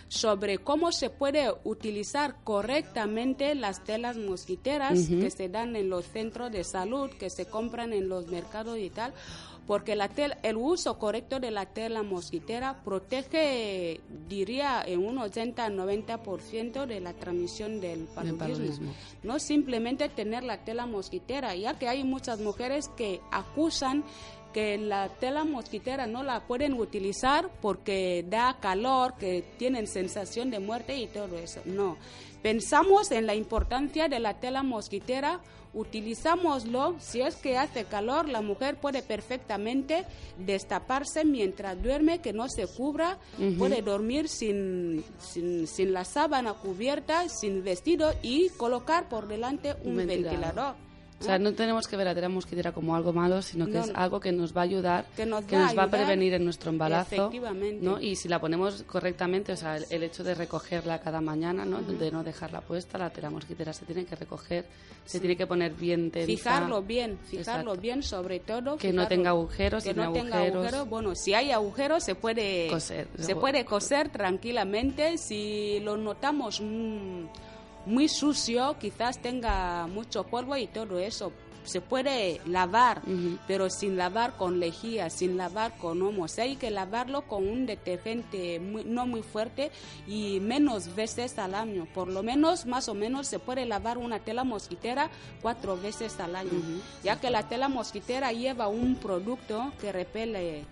sobre cómo se puede utilizar correctamente las telas mosquiteras que se dan en los centros de salud, que se compran en los mercados y tal, porque la el uso correcto de la tela mosquitera protege, diría, en un 80-90% de la transmisión del paludismo. No simplemente tener la tela mosquitera, ya que hay muchas mujeres que acusan que la tela mosquitera no la pueden utilizar porque da calor, que tienen sensación de muerte y todo eso. No, pensamos en la importancia de la tela mosquitera utilizámoslo. Si es que hace calor, la mujer puede perfectamente destaparse mientras duerme, que no se cubra, puede dormir sin, sin, la sábana cubierta, sin vestido y colocar por delante un, ventilador.
O sea, no tenemos que ver a la mosquitera como algo malo, sino que es algo que nos va a ayudar, que nos va, a, prevenir en nuestro embarazo. ¿no? Y si la ponemos correctamente, o sea, el, hecho de recogerla cada mañana, ¿no? de no dejarla puesta, la tela mosquitera se tiene que recoger, se tiene que poner bien tensa.
Fijarlo bien, fijarlo bien sobre todo.
Que no tenga agujeros,
que no tenga agujeros. Bueno, si hay agujeros se puede coser, se puede coser tranquilamente. Si lo notamos... Mm, muy sucio, quizás tenga mucho polvo y todo eso. Se puede lavar, pero sin lavar con lejía, sin lavar con sea, hay que lavarlo con un detergente no muy fuerte y menos veces al año. Por lo menos, más o menos, se puede lavar una tela mosquitera cuatro veces al año, ya que la tela mosquitera lleva un producto que repele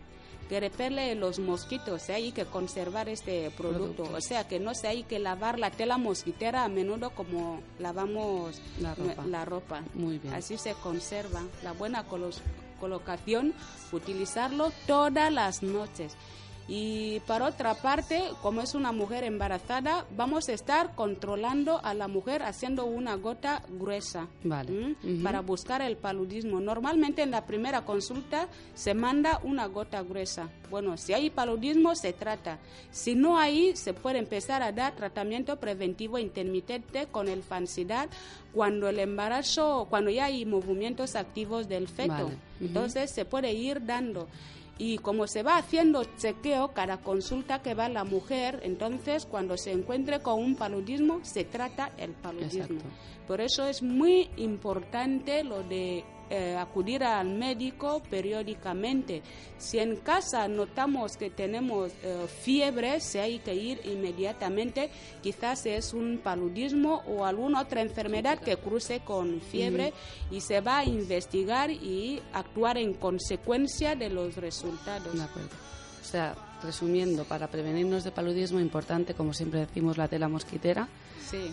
que repele los mosquitos, hay que conservar este producto. O sea, que no se hay que lavar la tela mosquitera a menudo como lavamos la ropa.
Muy bien.
Así se conserva la buena colocación, utilizarlo todas las noches. Y por otra parte, como es una mujer embarazada, vamos a estar controlando a la mujer haciendo una gota gruesa para buscar el paludismo. Normalmente en la primera consulta se manda una gota gruesa. Bueno, si hay paludismo se trata. Si no hay, se puede empezar a dar tratamiento preventivo intermitente con el fansidad cuando el embarazo, cuando ya hay movimientos activos del feto. Entonces se puede ir dando y como se va haciendo chequeo cada consulta que va la mujer, entonces cuando se encuentre con un paludismo se trata el paludismo. Por eso es muy importante lo de eh, acudir al médico periódicamente. Si en casa notamos que tenemos eh, fiebre, se hay que ir inmediatamente. Quizás es un paludismo o alguna otra enfermedad que cruce con fiebre y se va a investigar y actuar en consecuencia de los resultados.
De acuerdo. O sea, resumiendo, para prevenirnos de paludismo, importante, como siempre decimos, la tela mosquitera.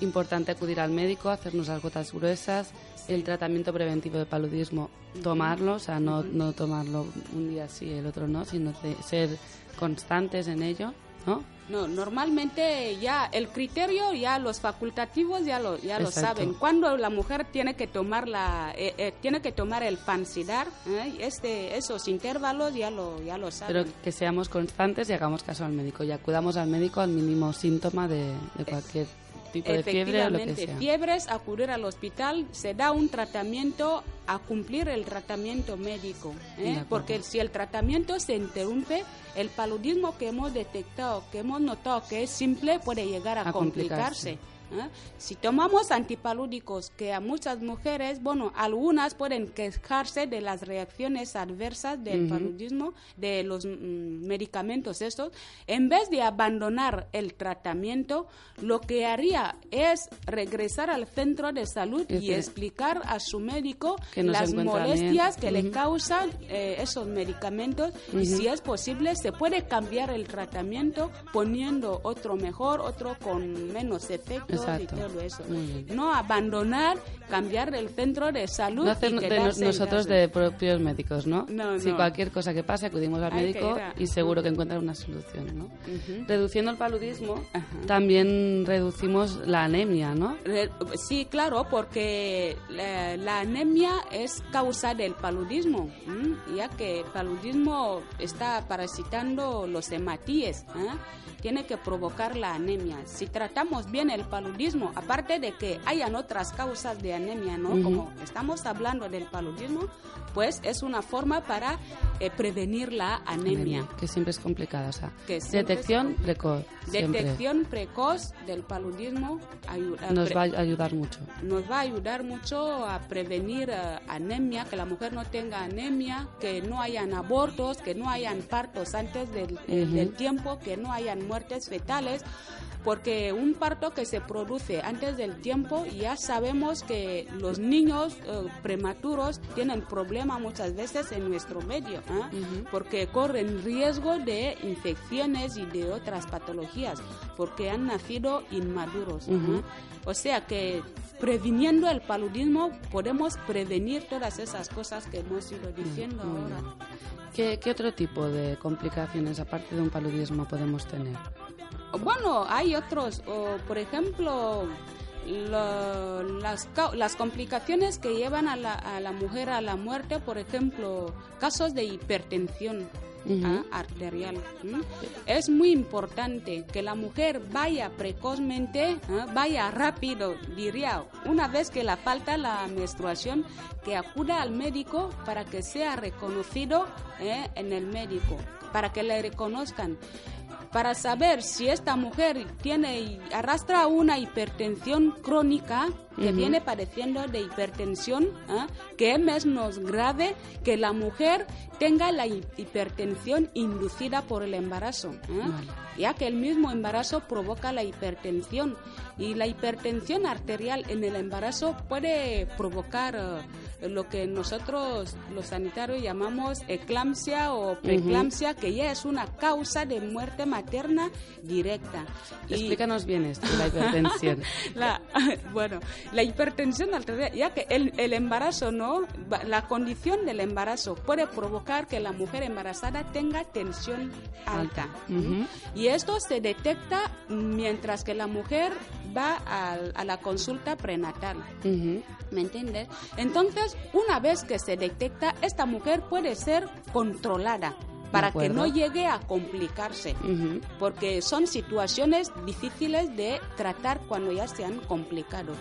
Importante acudir al médico, hacernos las gotas gruesas, el tratamiento preventivo de paludismo, tomarlo, o sea, no, no tomarlo un día sí, el otro no, sino ser constantes en ello, ¿no?
No, normalmente ya el criterio, ya los facultativos ya lo, ya lo saben. Cuando la mujer tiene que tomar la, eh, eh, tiene que tomar el pansidar, ¿eh? este, esos intervalos ya lo, ya lo saben.
Pero que seamos constantes y hagamos caso al médico y acudamos al médico al mínimo síntoma de, de cualquier tipo de fiebre o lo que
Efectivamente,
sea.
fiebres, acudir al hospital, se da un tratamiento a cumplir el tratamiento médico. ¿eh? Porque si el tratamiento se interrumpe, el paludismo que hemos detectado, que hemos notado que es simple, puede llegar a,
A complicarse.
complicarse. ¿Eh? Si tomamos antipalúdicos, que a muchas mujeres, bueno, algunas pueden quejarse de las reacciones adversas del paludismo, de los mm, medicamentos estos, en vez de abandonar el tratamiento, lo que haría es regresar al centro de salud y
decir,
explicar a su médico
que
las molestias
bien.
que le causan eh, esos medicamentos y si es posible se puede cambiar el tratamiento poniendo otro mejor, otro con menos efectos
Exacto.
y todo eso.
Muy bien.
No abandonar, cambiar el centro de salud
No hacer
y
de nosotros de propios médicos, ¿no?
No,
Si cualquier cosa que pase acudimos al
Hay
médico y seguro que encuentran una solución, ¿no? Reduciendo el paludismo,
Ajá.
también reducimos la anemia, ¿no?
Sí, claro, porque la, la anemia es causa del paludismo, ya que el paludismo está parasitando los hematíes, ¿eh? tiene que provocar la anemia. Si tratamos bien el paludismo, aparte de que hayan otras causas de anemia, ¿no? Como estamos hablando del paludismo, pues es una forma para eh, prevenir la anemia.
Que siempre es complicada, o sea,
Que siempre
detección precoz. siempre.
Detección precoz del paludismo
Nos va a ayudar mucho.
nos va a ayudar mucho a prevenir eh, anemia, que la mujer no tenga anemia, que no hayan abortos, que no hayan partos antes del, del tiempo, que no hayan muertes fetales, porque un parto que se produce antes del tiempo ya sabemos que los niños eh, prematuros tienen problema muchas veces en nuestro medio, ¿ah? Porque corren riesgo de infecciones y de otras patologías, porque han nacido inmaduros. ¿ah? O sea que previniendo el paludismo podemos prevenir todas esas cosas que hemos ido diciendo
muy
ahora.
¿Qué, qué otro tipo de complicaciones, aparte de un paludismo, podemos tener?
Bueno, hay otros, o, por ejemplo, lo- las, complicaciones que llevan a la, a la mujer a la muerte, por ejemplo, casos de hipertensión. Ah, arterial. Es muy importante que la mujer vaya precozmente, ah, vaya rápido, diría, una vez que la falta la menstruación, que acuda al médico para que sea reconocido eh, en el médico, para que le reconozcan para saber si esta mujer tiene arrastra una hipertensión crónica que
Ujú.
viene padeciendo de hipertensión, ¿ah? que es menos grave que la mujer tenga la hi- hipertensión inducida por el embarazo, ¿ah?
Vale.
ya que el mismo embarazo provoca la hipertensión y la hipertensión arterial en el embarazo puede provocar eh, lo que nosotros los sanitarios llamamos eclampsia o preeclampsia, que ya es una causa de muerte materna directa. Y-
Explícanos bien esto, la hipertensión.
la, bueno, la hipertensión arterial, ya que el, el embarazo, ¿no? La condición del embarazo puede provocar que la mujer embarazada tenga tensión alta. Y esto se detecta mientras que la mujer va a, la consulta prenatal. ¿Me entiendes? Entonces, una vez que se detecta, esta mujer puede ser controlada para que no llegue a complicarse porque son situaciones difíciles de tratar cuando ya se han complicado.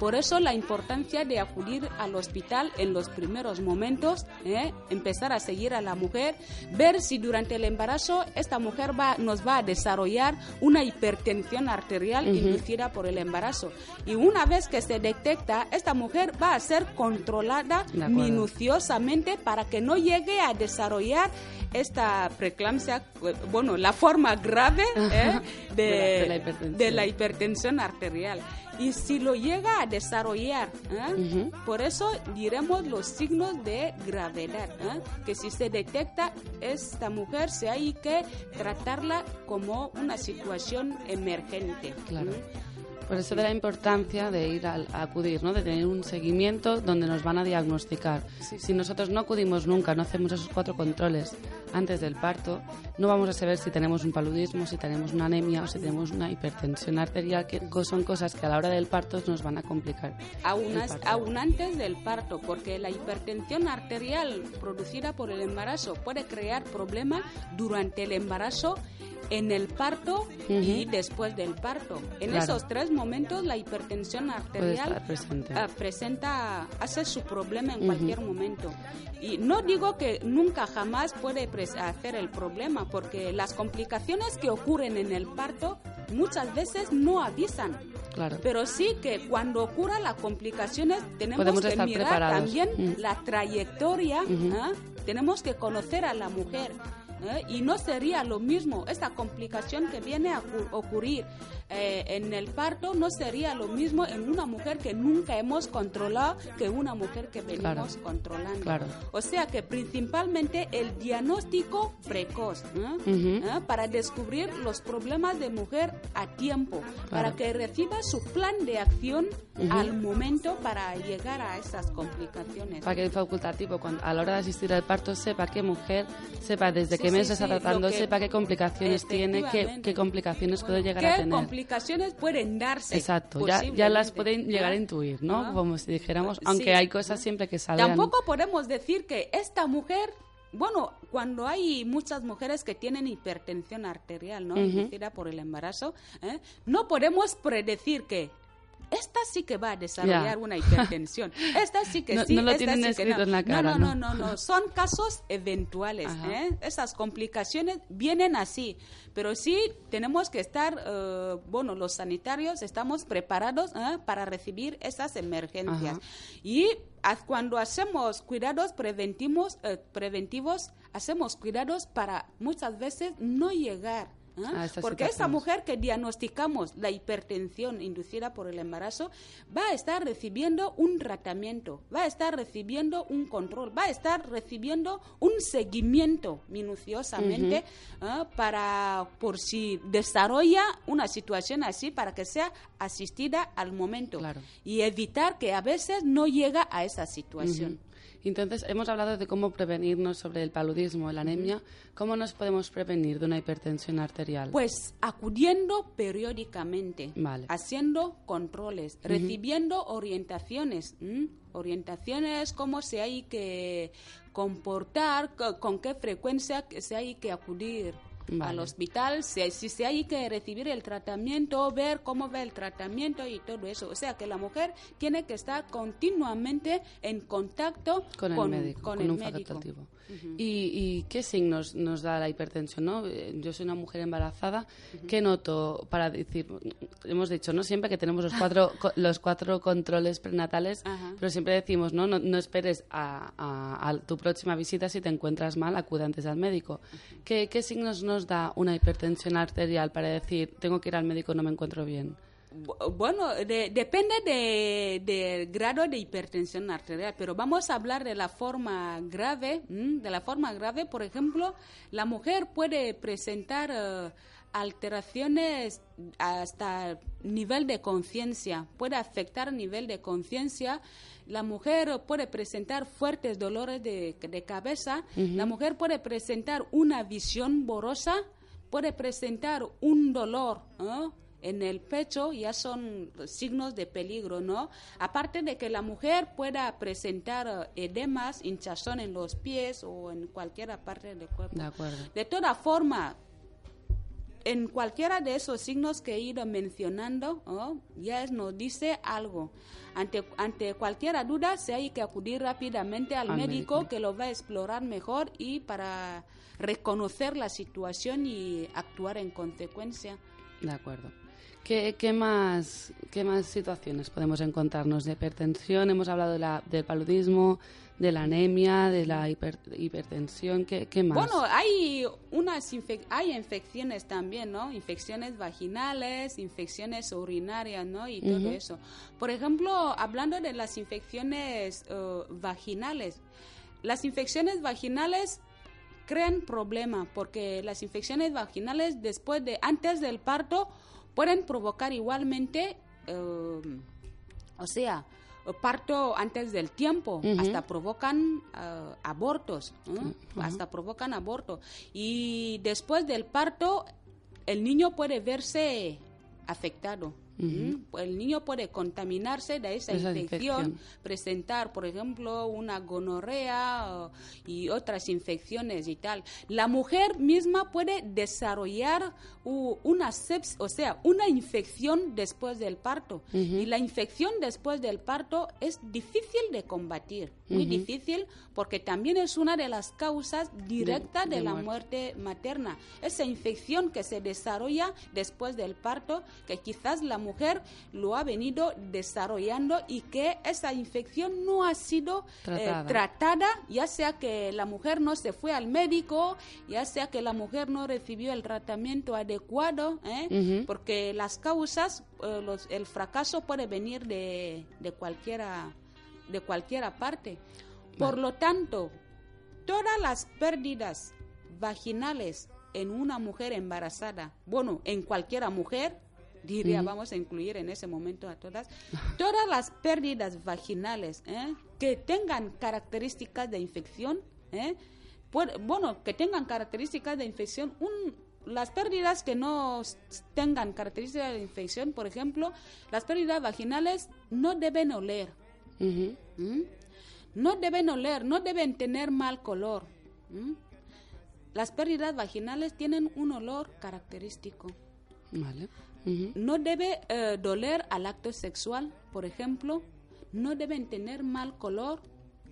Por eso la importancia de acudir al hospital en los primeros momentos, ¿eh? empezar a seguir a la mujer, ver si durante el embarazo esta mujer va, nos va a desarrollar una hipertensión arterial inducida por el embarazo. Y una vez que se detecta, esta mujer va a ser controlada minuciosamente para que no llegue a desarrollar esta preeclampsia, bueno, la forma grave ¿eh?
la- de la hipertensión
arterial. Y si lo llega a desarrollar, ¿eh? Por eso diremos los signos de gravedad, ¿eh? que si se detecta esta mujer, se hay que tratarla como una situación emergente.
Claro.
¿eh?
Por eso de la importancia de ir al- a, acudir, ¿no? De tener un seguimiento donde nos van a diagnosticar. Si nosotros no acudimos nunca, no hacemos esos cuatro controles antes del parto, no vamos a saber si tenemos un paludismo, si tenemos una anemia o si tenemos una hipertensión arterial, que son cosas que a la hora del parto nos van a complicar.
aún, as- aún antes del parto, porque la hipertensión arterial producida por el embarazo puede crear problemas durante el embarazo en el parto y después del parto. En
Claro.
esos tres momentos la hipertensión arterial
presente.
ah, presenta, hace su problema en cualquier momento. Y no digo que nunca jamás puede hacer el problema, porque las complicaciones que ocurren en el parto muchas veces no avisan.
Claro.
Pero sí que cuando ocurran las complicaciones tenemos
Podemos
que mirar
preparados.
también
Mm.
la trayectoria,
Ujú.
¿ah? tenemos que conocer a la mujer. ¿Eh? Y no sería lo mismo, esta complicación que viene a ocu- ocurrir eh, en el parto no sería lo mismo en una mujer que nunca hemos controlado que una mujer que venimos controlando.
Claro.
O sea que principalmente el diagnóstico precoz ¿eh? Para descubrir los problemas de mujer a tiempo, para que reciba su plan de acción al momento para llegar a esas complicaciones.
Para que el facultativo, cuando, a la hora de asistir al parto, sepa qué mujer, sepa desde
Sí,
qué mes
sí,
está
sí, lo
tratando,
que-
sepa qué complicaciones tiene, qué, qué complicaciones puede llegar a
¿Qué
tener.
complicaciones pueden darse?
Exacto, ya, ya las pueden llegar a intuir, ¿no?
Ah.
Como si dijéramos, aunque hay cosas siempre que salgan.
Tampoco podemos decir que esta mujer, bueno, cuando hay muchas mujeres que tienen hipertensión arterial, ¿no?
Ujú.
Inducida por el embarazo, ¿eh? no podemos predecir que esta sí que va a desarrollar una hipertensión. Esta sí que
No-
sí.
no lo
esta
tienen
sí que
escrito
no.
en la cara,
no,
¿no?
no, no, no. Son casos eventuales. ¿eh? Esas complicaciones vienen así. Pero sí tenemos que estar, eh, bueno, los sanitarios estamos preparados ¿eh? para recibir esas emergencias.
Ajá.
Y cuando hacemos cuidados preventivos, eh, preventivos, hacemos cuidados para muchas veces no llegar. ¿Eh?
A estas
Porque esa
situaciones.
mujer que diagnosticamos la hipertensión inducida por el embarazo va a estar recibiendo un tratamiento, va a estar recibiendo un control, va a estar recibiendo un seguimiento minuciosamente ¿eh? para por si desarrolla una situación así para que sea asistida al momento
Claro.
y evitar que a veces no llega a esa situación.
Entonces, hemos hablado de cómo prevenirnos sobre el paludismo, la anemia. ¿Cómo nos podemos prevenir de una hipertensión arterial?
Pues acudiendo periódicamente,
Vale.
haciendo controles, recibiendo orientaciones, ¿m? orientaciones cómo se hay que comportar, co- con qué frecuencia se hay que acudir al hospital, si, si se hay que recibir el tratamiento, ver cómo va el tratamiento y todo eso. O sea que la mujer tiene que estar continuamente en contacto
con el médico,
con
con,
el
un
médico.
facultativo. ¿Y, y qué signos nos da la hipertensión? ¿no? Eh, Yo soy una mujer embarazada. ¿Qué noto para decir? Hemos dicho, ¿no? Siempre que tenemos los cuatro, co- los cuatro controles prenatales, pero siempre decimos, ¿no? No, no esperes a, a- a tu próxima visita si te encuentras mal, acude antes al médico. ¿Qué, ¿Qué signos nos da una hipertensión arterial para decir, tengo que ir al médico, no me encuentro bien?
Bu- Bueno, de- depende de- del grado de hipertensión arterial, pero vamos a hablar de la forma grave. ¿m? De la forma grave, por ejemplo, la mujer puede presentar eh, alteraciones hasta nivel de conciencia, puede afectar nivel de conciencia. La mujer puede presentar fuertes dolores de, de cabeza, la mujer puede presentar una visión borrosa, puede presentar un dolor. ¿eh? En el pecho ya son signos de peligro, ¿no? Aparte de que la mujer pueda presentar eh, edemas, hinchazón en los pies o en cualquier parte del cuerpo.
De acuerdo.
De toda forma, en cualquiera de esos signos que he ido mencionando, ¿oh? ya nos dice algo. Ante, ante cualquier duda, se hay que acudir rápidamente al,
Al
médico,
médico.
que lo va a explorar mejor y para reconocer la situación y actuar en consecuencia.
De acuerdo. ¿Qué, qué más, ¿Qué más situaciones podemos encontrarnos de hipertensión? Hemos hablado de la, del paludismo, de la anemia, de la hiper- hipertensión. ¿Qué, qué más?
Bueno, hay unas infec- hay infecciones también, ¿no? Infecciones vaginales, infecciones urinarias, ¿no? Y todo eso. Por ejemplo, hablando de las infecciones eh, vaginales, las infecciones vaginales crean problema porque las infecciones vaginales después de antes del parto pueden provocar igualmente eh, o sea parto antes del tiempo. Hasta provocan eh, abortos ¿no? hasta provocan aborto. Y después del parto el niño puede verse afectado ¿Mm? El niño puede contaminarse de esa,
Esa
infección,
infección.
presentar, por ejemplo, una gonorrea y otras infecciones y tal. La mujer misma puede desarrollar una sepsis, o sea, una infección después del parto. Y la infección después del parto es difícil de combatir, muy difícil, porque también es una de las causas directas de,
de
la
muerte.
muerte materna. Esa infección que se desarrolla después del parto, que quizás la mujer lo ha venido desarrollando y que esa infección no ha sido eh,
Tratada.
ya sea que la mujer no se fue al médico, ya sea que la mujer no recibió el tratamiento adecuado, ¿eh? Porque las causas, eh, los- el fracaso puede venir de, de cualquiera de cualquiera parte. Por lo tanto, todas las pérdidas vaginales en una mujer embarazada, bueno, en cualquiera mujer, diría, vamos a incluir en ese momento a todas, todas las pérdidas vaginales ¿eh? que tengan características de infección, ¿eh? Bueno, que tengan características de infección, un, las pérdidas que no tengan características de infección, por ejemplo, las pérdidas vaginales no deben oler, no deben oler, no deben tener mal color. Las pérdidas vaginales tienen un olor característico.
Vale.
No debe eh, doler al acto sexual, por ejemplo. No deben tener mal color.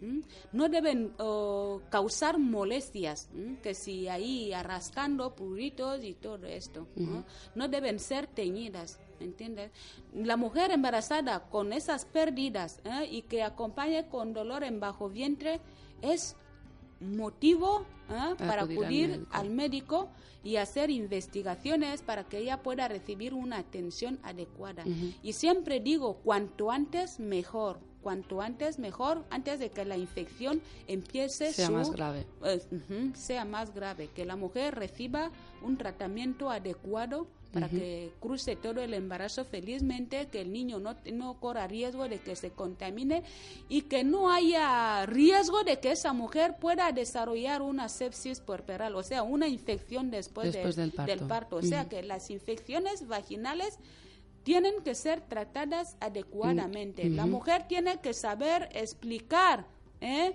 ¿m? No deben oh, causar molestias, ¿m? que si ahí arrastrando puritos y todo esto. ¿no? No deben ser teñidas, ¿entiendes? La mujer embarazada con esas pérdidas ¿eh? y que acompañe con dolor en bajo vientre es motivo ¿eh? para
Acudir al médico.
al médico y hacer investigaciones para que ella pueda recibir una atención adecuada. Y siempre digo, cuanto antes mejor, cuanto antes mejor, antes de que la infección empiece
Sea
su-
más grave.
eh, sea más grave, que la mujer reciba un tratamiento adecuado para que cruce todo el embarazo felizmente, que el niño no, no corra riesgo de que se contamine y que no haya riesgo de que esa mujer pueda desarrollar una sepsis puerperal, o sea, una infección después,
Después del parto.
O sea, que las infecciones vaginales tienen que ser tratadas adecuadamente. La mujer tiene que saber explicar ¿eh?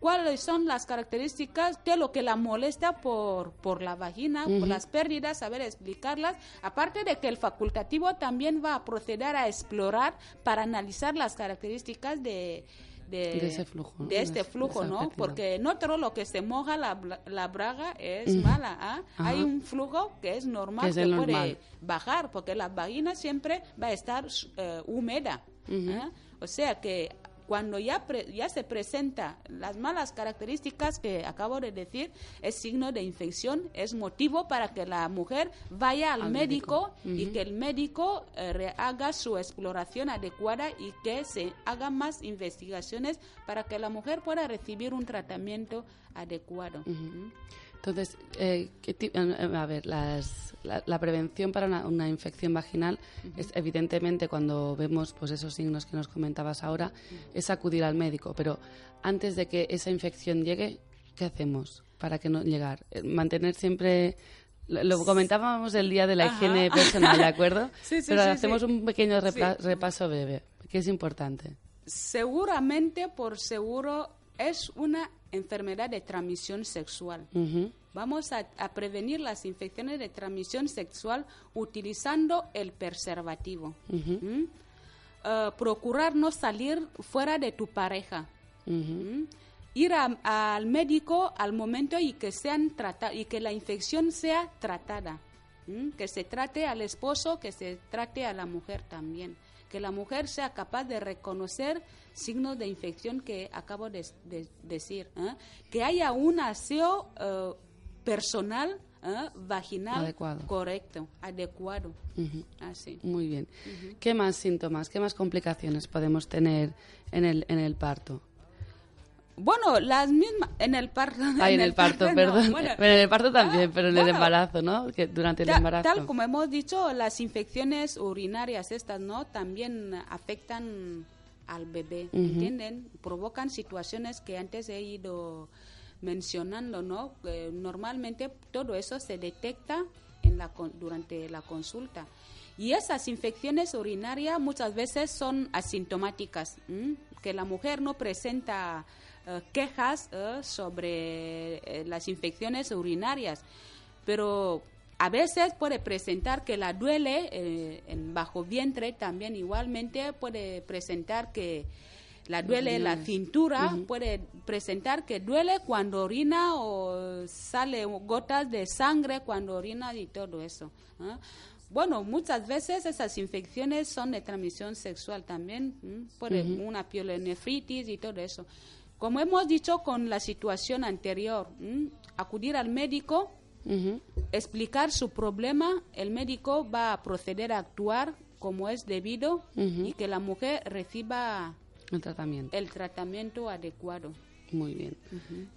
Cuáles son las características de lo que la molesta por, por la vagina, por las pérdidas, saber explicarlas. Aparte de que el facultativo también va a proceder a explorar para analizar las características de... De,
De ese flujo,
de este
de
flujo, ¿no? Porque no todo lo que se moja la, la braga es mala. ¿ah? Hay un flujo que es normal,
Que es
que puede
normal.
bajar, porque la vagina siempre va a estar eh, húmeda. ¿eh? O sea que cuando ya, pre- ya se presenta las malas características que acabo de decir, es signo de infección, es motivo para que la mujer vaya al,
Al
médico,
médico.
y que el médico eh, haga su exploración adecuada y que se hagan más investigaciones para que la mujer pueda recibir un tratamiento adecuado.
Entonces, eh, ¿qué a ver, las- la, la prevención para una, una infección vaginal es evidentemente cuando vemos pues esos signos que nos comentabas ahora, es acudir al médico. Pero antes de que esa infección llegue, ¿qué hacemos para que no llegar? Eh, Mantener siempre lo, comentábamos el día de la
Ajá.
higiene personal, ¿de acuerdo?
Sí, sí,
Pero
sí,
hacemos un pequeño repa- repaso breve, que es importante.
Seguramente, por seguro, es una enfermedad de transmisión sexual. Vamos a, a prevenir las infecciones de transmisión sexual utilizando el preservativo. ¿Mm? Eh, procurar no salir fuera de tu pareja. ¿Mm? Ir a- al médico al momento y que sean trata y que la infección sea tratada. ¿Mm? Que se trate al esposo, que se trate a la mujer también. Que la mujer sea capaz de reconocer signos de infección que acabo de, de decir. ¿eh? Que haya un aseo eh, personal, ¿eh? vaginal
Adecuado.
correcto, adecuado. Así.
Muy bien. ¿Qué más síntomas, qué más complicaciones podemos tener en el, en el parto?
Bueno, las mismas en el parto.
Ay, en el parto, perdón.
bueno.
Pero en el parto también,
Ah,
pero en el embarazo, ¿no? Que durante el
Ta-
embarazo.
Tal como hemos dicho, las infecciones urinarias estas, ¿no? También afectan al bebé, ¿entienden? Provocan situaciones que antes he ido mencionando, ¿no? Normalmente todo eso se detecta en la con- durante la consulta. Y esas infecciones urinarias muchas veces son asintomáticas, ¿m? que la mujer no presenta quejas eh, sobre eh, las infecciones urinarias, pero a veces puede presentar que la duele eh, en bajo vientre, también igualmente puede presentar que la duele la cintura, puede presentar que duele cuando orina o sale gotas de sangre cuando orina y todo eso. ¿ah? Bueno, muchas veces esas infecciones son de transmisión sexual también, ¿m? puede una pielonefritis y todo eso. Como hemos dicho con la situación anterior, ¿m? acudir al médico explicar su problema, el médico va a proceder a actuar como es debido y que la mujer reciba
El tratamiento.
el tratamiento adecuado.
Muy bien.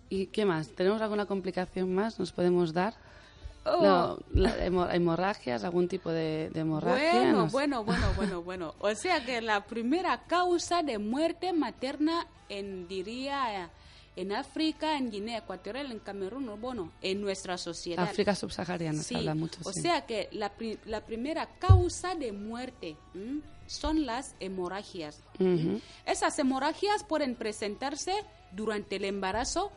¿Y qué más? ¿Tenemos alguna complicación más? ¿Nos podemos dar?
Oh.
No, la- hemo- hemorragias, algún tipo de, de hemorragia.
Bueno, bueno, bueno, bueno, bueno. O sea que la primera causa de muerte materna en, diría, en África, en Guinea Ecuatorial, en Camerún, bueno, en nuestra sociedad.
África subsahariana se
Sí,
habla mucho.
o
sí.
sea que la, pri- la primera causa de muerte ¿m? son las hemorragias. Esas hemorragias pueden presentarse durante el embarazo,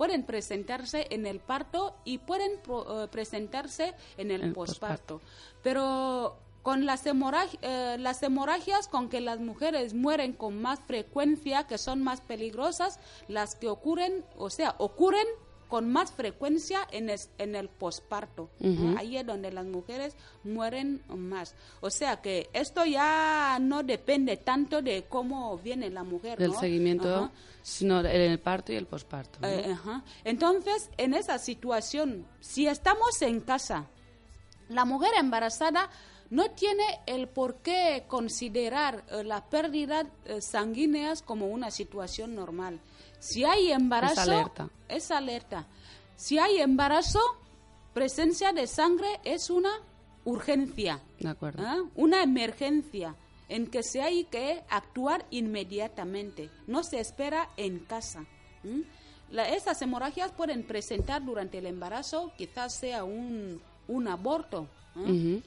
pueden presentarse en el parto y pueden pro- eh, presentarse en el
El
posparto. Pero con las, hemorrag- eh, las hemorragias con que las mujeres mueren con más frecuencia, que son más peligrosas, las que ocurren, o sea, ocurren con más frecuencia en, es- en el posparto. Ahí es donde las mujeres mueren más. O sea que esto ya no depende tanto de cómo viene la mujer.
Del
¿no?
seguimiento, sino en el parto y el posparto. ¿no?
Eh. Entonces, en esa situación, si estamos en casa, la mujer embarazada no tiene el por qué considerar eh, la pérdida eh, sanguíneas como una situación normal. Si hay embarazo,
alerta.
es alerta. Si hay embarazo, presencia de sangre es una urgencia.
De acuerdo.
¿ah? una emergencia en que se hay que actuar inmediatamente, no se espera en casa. esas hemorragias pueden presentar durante el embarazo, quizás sea un, un aborto,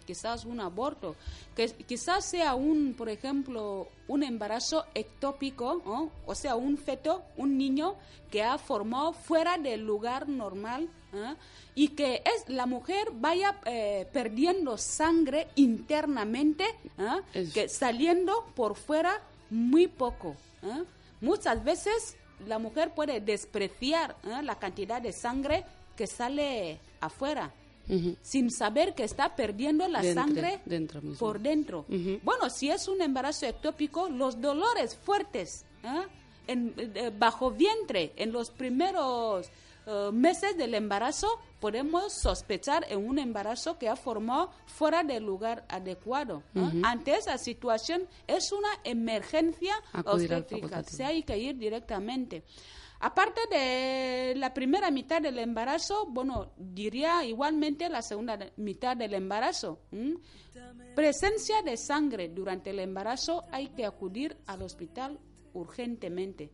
quizás un aborto, que quizás sea un, por ejemplo, un embarazo ectópico, o sea, un feto, un niño que ha formado fuera del lugar normal ¿ah? y que es la mujer vaya eh, perdiendo sangre internamente, ¿ah? Que saliendo por fuera muy poco. ¿ah? Muchas veces la mujer puede despreciar la cantidad de sangre que sale afuera Sin saber que está perdiendo la
Dentro-
sangre
dentro
por dentro. Bueno, si es un embarazo ectópico, los dolores fuertes ¿ah? en, eh, bajo vientre en los primeros eh, meses del embarazo, podemos sospechar en un embarazo que ha formado fuera del lugar adecuado. ¿ah? Ante esa situación es una emergencia obstétrica. Se hay que ir directamente. Aparte de la primera mitad del embarazo, bueno, diría igualmente la segunda mitad del embarazo. Presencia de sangre durante el embarazo, hay que acudir al hospital urgentemente.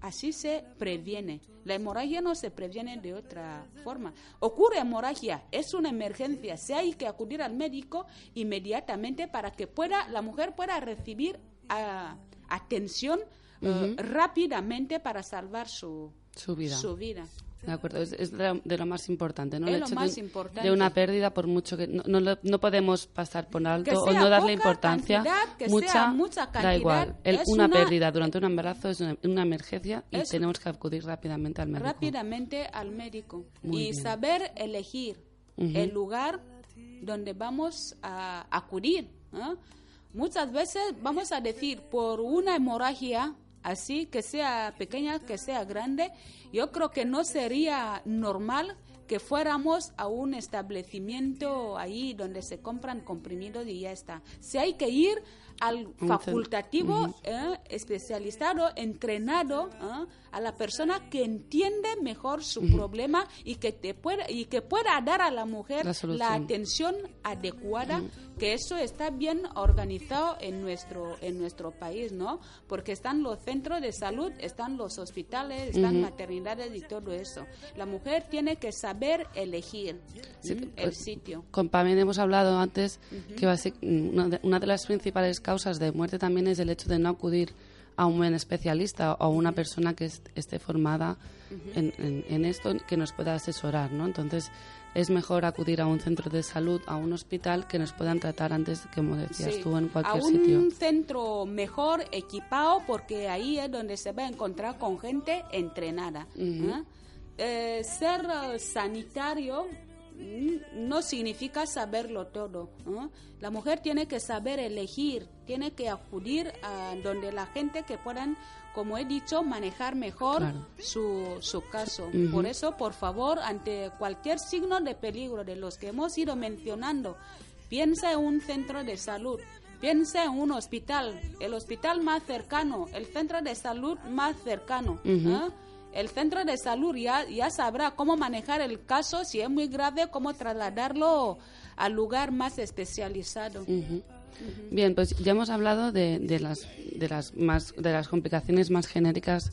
Así se previene. La hemorragia no se previene de otra forma. Ocurre hemorragia, es una emergencia. Se hay que acudir al médico inmediatamente para que pueda la mujer pueda recibir ah, atención eh, rápidamente para salvar su,
Su vida.
su vida.
De acuerdo, es, es de, lo, de lo más importante, ¿no?
Es
El
lo más
de,
importante.
de una pérdida, por mucho que no, no, no podemos pasar por alto o no darle importancia,
cantidad, que
mucha,
sea mucha
da
cantidad,
igual. El-
es
una,
una-
pérdida durante un embarazo es una, una emergencia y tenemos que acudir rápidamente al médico.
rápidamente al médico
Muy
y
bien.
saber elegir el lugar donde vamos a acudir. ¿ah? Muchas veces vamos a decir por una hemorragia así que sea pequeña, que sea grande, yo creo que no sería normal que fuéramos a un establecimiento ahí donde se compran comprimidos y ya está. Si hay que ir al facultativo eh, especializado, entrenado, ¿ah? a la persona que entiende mejor su problema y que te pueda y que pueda dar a la mujer
La
la, atención adecuada, que eso está bien organizado en nuestro en nuestro país, ¿no? Porque están los centros de salud, están los hospitales, están maternidades y todo eso. La mujer tiene que saber elegir
Sí,
el
pues,
sitio.
Con Pamela hemos hablado antes que basi- una de, una de las principales causas de muerte también es el hecho de no acudir a un buen especialista o a una persona que est- esté formada en, en- en esto que nos pueda asesorar, ¿no? Entonces es mejor acudir a un centro de salud, a un hospital que nos puedan tratar antes, como decías
Sí,
tú, en cualquier
a un
sitio.
centro mejor equipado porque ahí es donde se va a encontrar con gente entrenada. ¿eh? Eh, ser sanitario no significa saberlo todo. ¿eh? La mujer tiene que saber elegir, tiene que acudir a donde la gente que puedan, como he dicho, manejar mejor
Claro.
su, su caso. Por eso, por favor, ante cualquier signo de peligro de los que hemos ido mencionando, piensa en un centro de salud, piensa en un hospital, el hospital más cercano, el centro de salud más cercano. ¿eh? El centro de salud ya, ya sabrá cómo manejar el caso, si es muy grave, cómo trasladarlo al lugar más especializado.
Bien, pues ya hemos hablado de, las de las más de las complicaciones más genéricas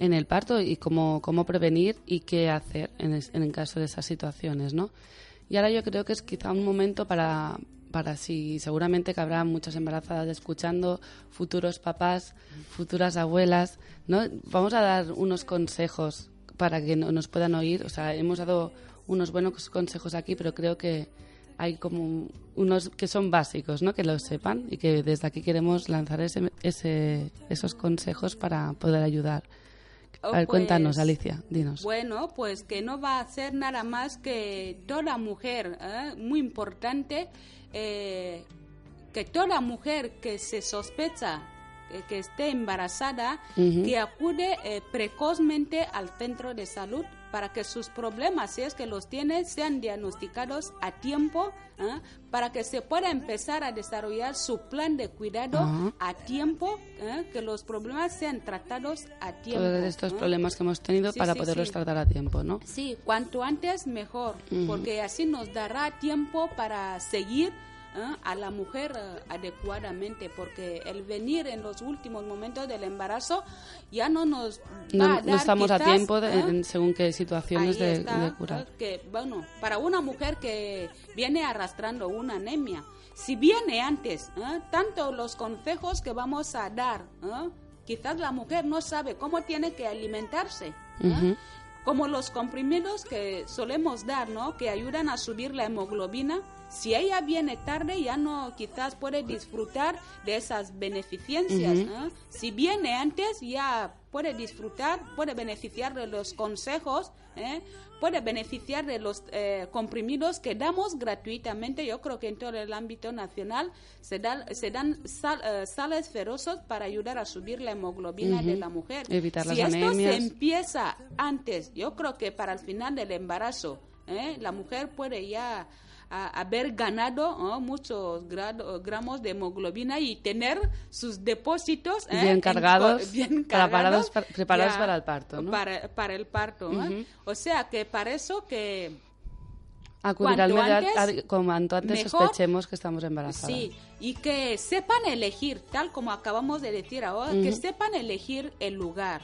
en el parto y cómo, cómo prevenir y qué hacer en, es- en caso de esas situaciones, ¿no? Y ahora yo creo que es quizá un momento para para si seguramente que habrá muchas embarazadas escuchando, futuros papás, futuras abuelas, ¿no? Vamos a dar unos consejos para que no- nos puedan oír. O sea, hemos dado unos buenos consejos aquí, pero creo que hay como unos que son básicos, ¿no? Que lo sepan y que desde aquí queremos lanzar ese, ese- esos consejos para poder ayudar.
Oh,
A ver, cuéntanos,
pues,
Alicia, dinos.
Bueno, pues que no va a ser nada más que toda mujer, ¿eh? muy importante, eh, que toda mujer que se sospecha eh, que esté embarazada, que acude eh, precozmente al centro de salud para que sus problemas, si es que los tiene, sean diagnosticados a tiempo, ¿eh? para que se pueda empezar a desarrollar su plan de cuidado
Ajá.
a tiempo, ¿eh? que los problemas sean tratados a tiempo.
Todos estos
¿eh?
problemas que hemos tenido
Sí,
para
sí,
poderlos
sí.
tratar a tiempo, ¿no?
Sí, cuanto antes mejor,
Ujú.
porque así nos dará tiempo para seguir ¿eh? a la mujer eh, adecuadamente, porque el venir en los últimos momentos del embarazo ya no nos va
No, estamos a tiempo de-
¿eh?
en según qué situaciones de,
está,
de curar.
que bueno, para una mujer que viene arrastrando una anemia, si viene antes, ¿eh? tanto los consejos que vamos a dar, ¿eh? quizás la mujer no sabe cómo tiene que alimentarse. como los comprimidos que solemos dar, ¿no? Que ayudan a subir la hemoglobina. Si ella viene tarde, ya no quizás puede disfrutar de esas beneficencias. ¿eh? Si viene antes, ya puede disfrutar, puede beneficiar de los consejos, ¿eh? puede beneficiar de los eh, comprimidos que damos gratuitamente. Yo creo que en todo el ámbito nacional se, dan se dan sal- eh, sales ferosos para ayudar a subir la hemoglobina de la mujer.
Evitar
si
las
esto
anemias.
se empieza antes, yo creo que para el final del embarazo, ¿eh? la mujer puede ya a- haber ganado ¿no? muchos grado- gramos de hemoglobina y tener sus depósitos ¿eh?
Bien
en-
cargados,
bien
para- parados-
cargados
preparados
ya
para el parto, ¿no?
Para, para el parto. ¿no?
Ujú.
O sea que para eso que
Acudir al
cuanto
médico
antes,
a- cuanto antes
mejor.
sospechemos que estamos embarazadas.
Sí, y que sepan elegir, tal como acabamos de decir ahora, que
Ujú.
sepan elegir el lugar.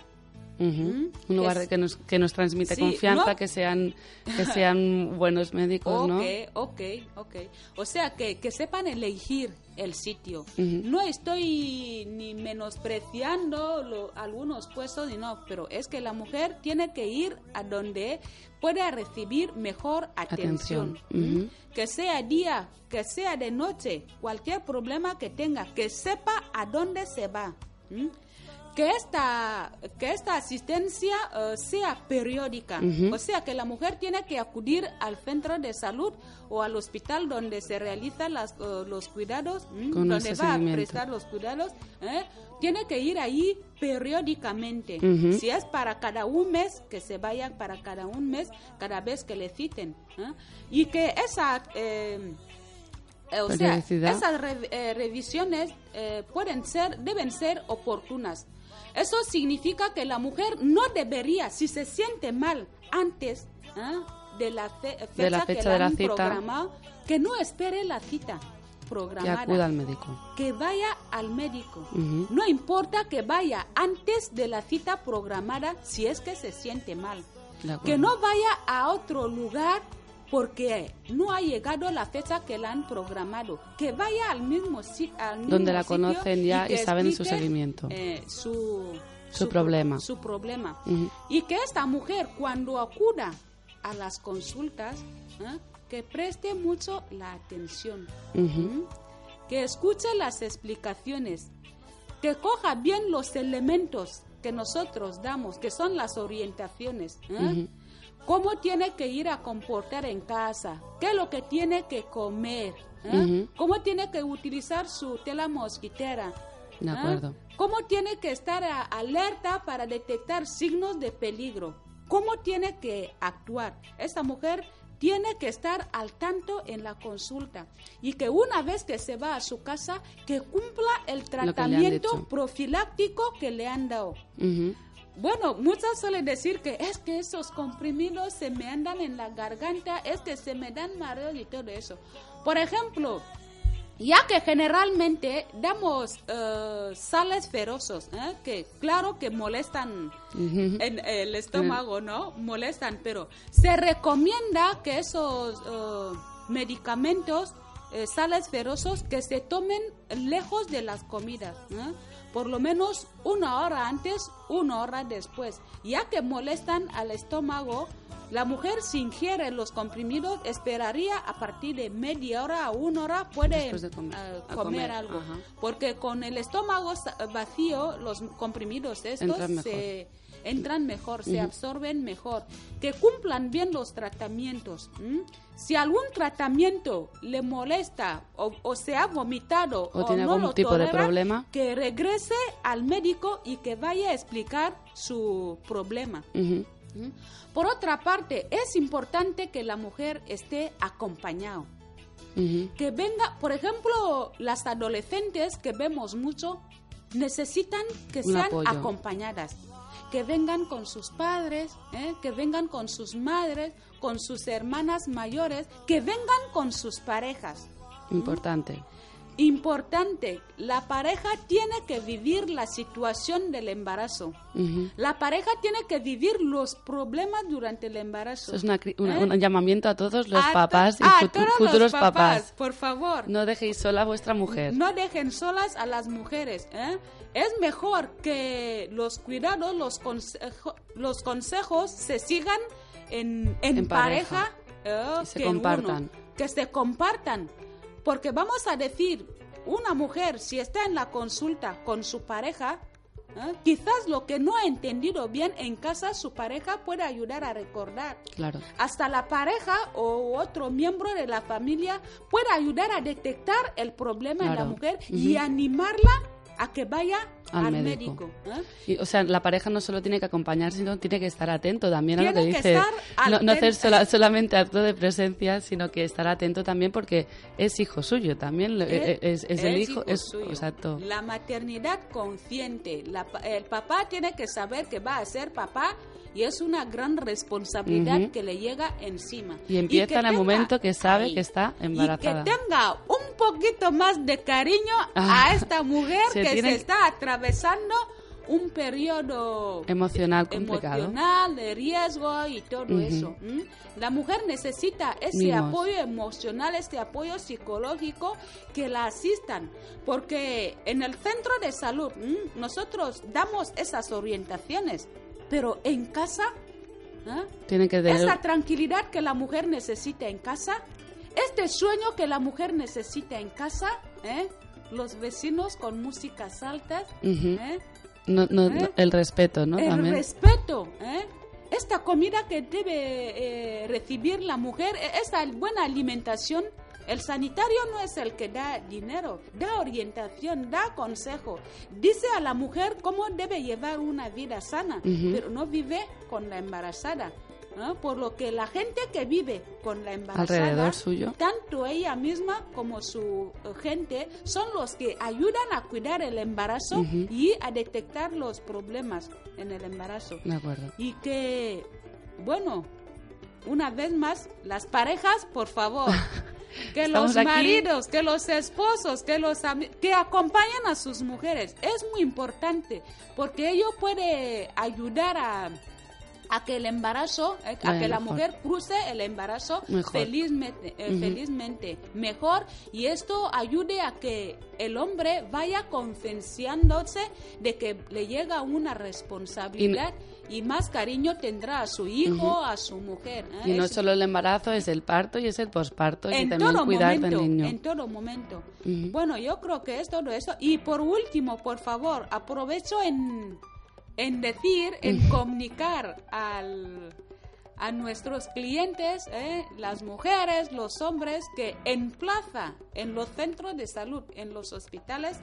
Mm,
Un lugar
es-
que nos, que nos transmite
Sí,
confianza,
¿no?
que sean que sean buenos médicos, ¿no?
Ok, ok, ok. O sea, que, que sepan elegir el sitio. No estoy ni menospreciando lo- algunos puestos, ni no, pero es que la mujer tiene que ir a donde pueda recibir mejor atención.
Atención,
¿m?
ujú.
Que sea día, que sea de noche, cualquier problema que tenga, que sepa a dónde se va. ¿m? Que esta, que esta asistencia eh, sea periódica. O sea, que la mujer tiene que acudir al centro de salud o al hospital donde se realizan las, eh, los cuidados, ¿m?
Con
donde va a prestar los cuidados. ¿eh? Tiene que ir ahí periódicamente. Si es para cada un mes, que se vaya para cada un mes, cada vez que le citen. ¿eh? Y que esa... eh, o sea, esas re- eh, revisiones eh, pueden ser, deben ser oportunas. Eso significa que la mujer no debería, si se siente mal antes ¿ah? de la fe- fecha,
De la
que
fecha
la
de la
han
cita.
programado, que no espere la cita
Que
programada,
acuda al médico.
que vaya al médico. No importa que vaya antes de la cita programada si es que se siente mal. Que no vaya a otro lugar porque no ha llegado la fecha que la han programado. Que vaya al mismo, si- al mismo
Donde la conocen ya y saben su seguimiento.
eh, su,
Su problema.
Su problema. Y que esta mujer, cuando acuda a las consultas, ¿eh? que preste mucho la atención,
Ujú.
que escuche las explicaciones, que coja bien los elementos que nosotros damos, que son las orientaciones. ¿eh? Cómo tiene que ir a comportar en casa, qué es lo que tiene que comer, ¿eh? Cómo tiene que utilizar su tela mosquitera.
De
¿eh?
acuerdo.
¿Cómo tiene que estar a- alerta para detectar signos de peligro? ¿Cómo tiene que actuar? Esta mujer tiene que estar al tanto en la consulta y que una vez que se va a su casa, que cumpla el tratamiento profiláctico que le han dado. Bueno, muchas suelen decir que es que esos comprimidos se me andan en la garganta, es que se me dan mareos y todo eso. Por ejemplo, ya que generalmente damos eh, sales ferosos, ¿eh? que claro que molestan en el estómago, ¿no? Molestan, pero se recomienda que esos eh, medicamentos, eh, sales ferosos, que se tomen lejos de las comidas, ¿eh? Por lo menos una hora antes, una hora después, ya que molestan al estómago. La mujer si ingiere los comprimidos esperaría a partir de media hora a una hora puede
de comer. A
comer
comer,
algo,
ajá.
porque con el estómago vacío los comprimidos estos se entran mejor, se absorben mejor, que cumplan bien los tratamientos. Si algún tratamiento le molesta o, o se ha vomitado
O
o,
tiene
no
algún
lo
tipo de
tolera,
problema.
que regrese al médico y que vaya a explicar su problema. Por otra parte, es importante que la mujer esté acompañado
Ujú.
que venga, por ejemplo, las adolescentes que vemos mucho necesitan que
Un
sean
apoyo.
acompañadas, que vengan con sus padres, ¿eh? que vengan con sus madres, con sus hermanas mayores, que vengan con sus parejas.
Importante.
Importante, la pareja tiene que vivir la situación del embarazo.
Ujú.
La pareja tiene que vivir los problemas durante el embarazo.
Es una una-
¿Eh?
un llamamiento a todos los
A to-
papás y futu-
todos los
futuros papás.
Por favor.
No dejéis sola a vuestra mujer.
No dejen solas a las mujeres. ¿eh? Es mejor que los cuidados, los, consejo- los consejos se sigan en, en
En pareja.
pareja, eh,
Y se
que
compartan.
uno. que se compartan. Porque vamos a decir, una mujer si está en la consulta con su pareja, ¿eh? quizás lo que no ha entendido bien en casa, su pareja puede ayudar a recordar
Claro.
hasta la pareja o otro miembro de la familia puede ayudar a detectar el problema en la mujer y animarla a que vaya
Al
al,
médico.
médico. ¿eh?
Y, o sea, la pareja no solo tiene que acompañar, sino tiene que estar atento también a lo que
Tiene que
dice. No, no hacer sola- solamente acto de presencia, sino que estar atento también porque es hijo suyo también. le- eh, es, es el hijo. es,
suyo.
exacto.
La maternidad consciente. La el papá tiene que saber que va a ser papá y es una gran responsabilidad
Ujú.
que le llega encima.
Y empieza
que
en el momento que sabe
Ahí.
que está embarazada.
Y que tenga un poquito más de cariño
Ah,
a esta mujer
se
que
tiene-
se está atravesando un periodo
Emocional complicado.
emocional, de riesgo y todo
Ujú.
eso. ¿m? La mujer necesita ese
Mimos.
apoyo emocional, este apoyo psicológico que la asistan, porque en el centro de salud ¿m? nosotros damos esas orientaciones, pero en casa, ¿eh?
Tiene que tener.
esa tranquilidad que la mujer necesita en casa, este sueño que la mujer necesita en casa, ¿eh? los vecinos con músicas altas. ¿eh?
no- no-
¿Eh?
no- el respeto, ¿no?
el
También.
respeto, esta comida que debe recibir la mujer, e- esa buena alimentación. El sanitario no es el que da dinero, da orientación, da consejo, dice a la mujer cómo debe llevar una vida sana, pero no vive con la embarazada. ¿no? Por lo que la gente que vive con la embarazada,
Alrededor suyo.
tanto ella misma como su gente, son los que ayudan a cuidar el embarazo y a detectar los problemas en el embarazo.
De acuerdo.
Y que, bueno, una vez más, las parejas, por favor, que los
aquí.
maridos, que los esposos, que los que acompañen a sus mujeres. Es muy importante porque ello puede ayudar a a que el embarazo, eh, a
Vaya
que la
mejor.
mujer cruce el embarazo
Mejor.
felizmente, eh, felizmente mejor y esto ayude a que el hombre vaya concienciándose de que le llega una responsabilidad y, más cariño tendrá a su hijo, a su mujer. ¿eh?
Y no
Es-
solo el embarazo, es el parto y es el posparto y también cuidar
momento,
del niño.
en todo momento. Bueno, yo creo que es todo eso. Y por último, por favor, aprovecho en, en decir, en comunicar al, a nuestros clientes, ¿eh? las mujeres, los hombres, que en plaza, en los centros de salud, en los hospitales,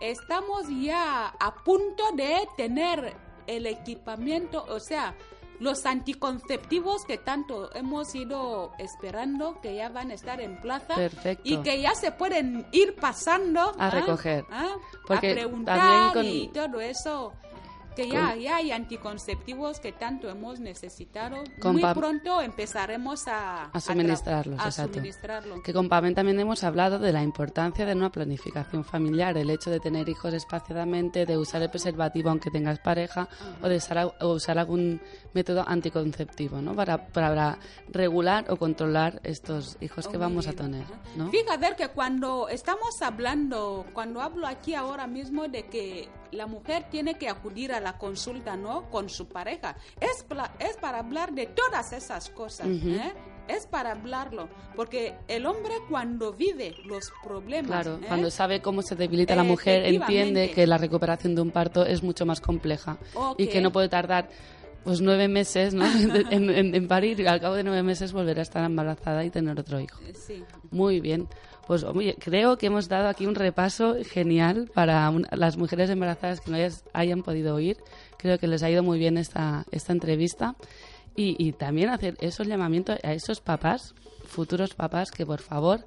estamos ya a punto de tener el equipamiento, o sea, los anticonceptivos que tanto hemos ido esperando, que ya van a estar en plaza
Perfecto.
y que ya se pueden ir pasando
A
¿ah?
recoger.
¿ah?
Porque
a preguntar
también con-
y todo eso. Que ya, ya hay anticonceptivos que tanto hemos necesitado.
Con
Muy pronto empezaremos a,
A suministrarlos,
a
exacto.
suministrarlo.
Que con Pamela también hemos hablado de la importancia de una planificación familiar, el hecho de tener hijos espaciadamente, de usar el preservativo aunque tengas pareja o de usar, a- o usar algún método anticonceptivo, ¿no? Para, para regular o controlar estos hijos que
Oh,
vamos a tener. ¿no?
Fíjate que cuando estamos hablando, cuando hablo aquí ahora mismo de que la mujer tiene que acudir a la consulta, ¿no? Con su pareja, es, para hablar de todas esas cosas. ¿eh? Es para hablarlo, porque el hombre cuando vive los problemas,
Claro,
¿eh?
cuando sabe cómo se debilita la mujer, entiende que la recuperación de un parto es mucho más compleja y que no puede tardar pues nueve meses ¿no? en, en- en parir y al cabo de nueve meses volver a estar embarazada y tener otro hijo.
Sí.
Muy bien. Pues oye, creo que hemos dado aquí un repaso genial para las mujeres embarazadas que no hayan podido oír. Creo que les ha ido muy bien esta, esta entrevista. Y, y también hacer esos llamamientos a esos papás, futuros papás, que por favor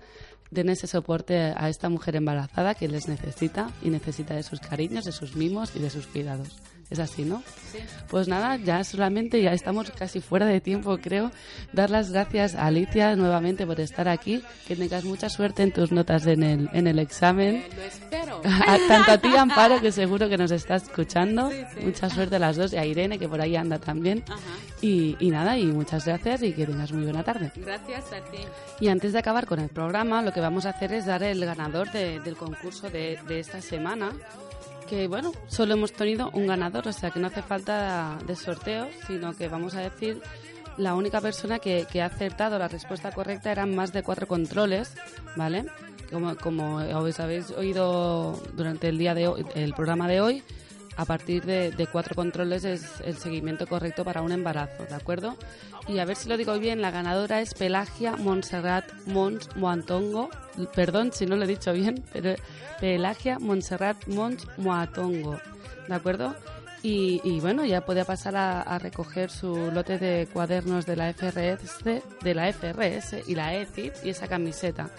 den ese soporte a esta mujer embarazada que les necesita y necesita de sus cariños, de sus mimos y de sus cuidados. Es así, ¿no?
Sí.
Pues nada, ya solamente, ya estamos casi fuera de tiempo, creo. Dar las gracias a Alicia nuevamente por estar aquí. Que tengas mucha suerte en tus notas en el, en el examen.
Eh, lo espero.
A- Tanto a ti, Amparo, que seguro que nos está escuchando.
Sí, sí.
Mucha suerte a las dos. Y a Irene, que por ahí anda también.
Ajá.
Y, y nada, y muchas gracias y que tengas muy buena tarde.
Gracias a ti.
Y antes de acabar con el programa, lo que vamos a hacer es dar el ganador de- del concurso de, de esta semana. Que bueno, solo hemos tenido un ganador, o sea que no hace falta de sorteo, sino que vamos a decir la única persona que, ha acertado la respuesta correcta eran más de cuatro controles, ¿vale? Como, como os habéis oído durante el día de hoy, el programa de hoy, a partir de, cuatro controles es el seguimiento correcto para un embarazo, ¿de acuerdo? Y a ver si lo digo bien, la ganadora es Pelagia Montserrat Mons Moantongo. Perdón si no lo he dicho bien, pero Pelagia Montserrat Mons Moatongo, ¿de acuerdo? Y, bueno, ya puede pasar a, recoger su lote de cuadernos de la FRS, de la FRS y la ECIT y esa camiseta.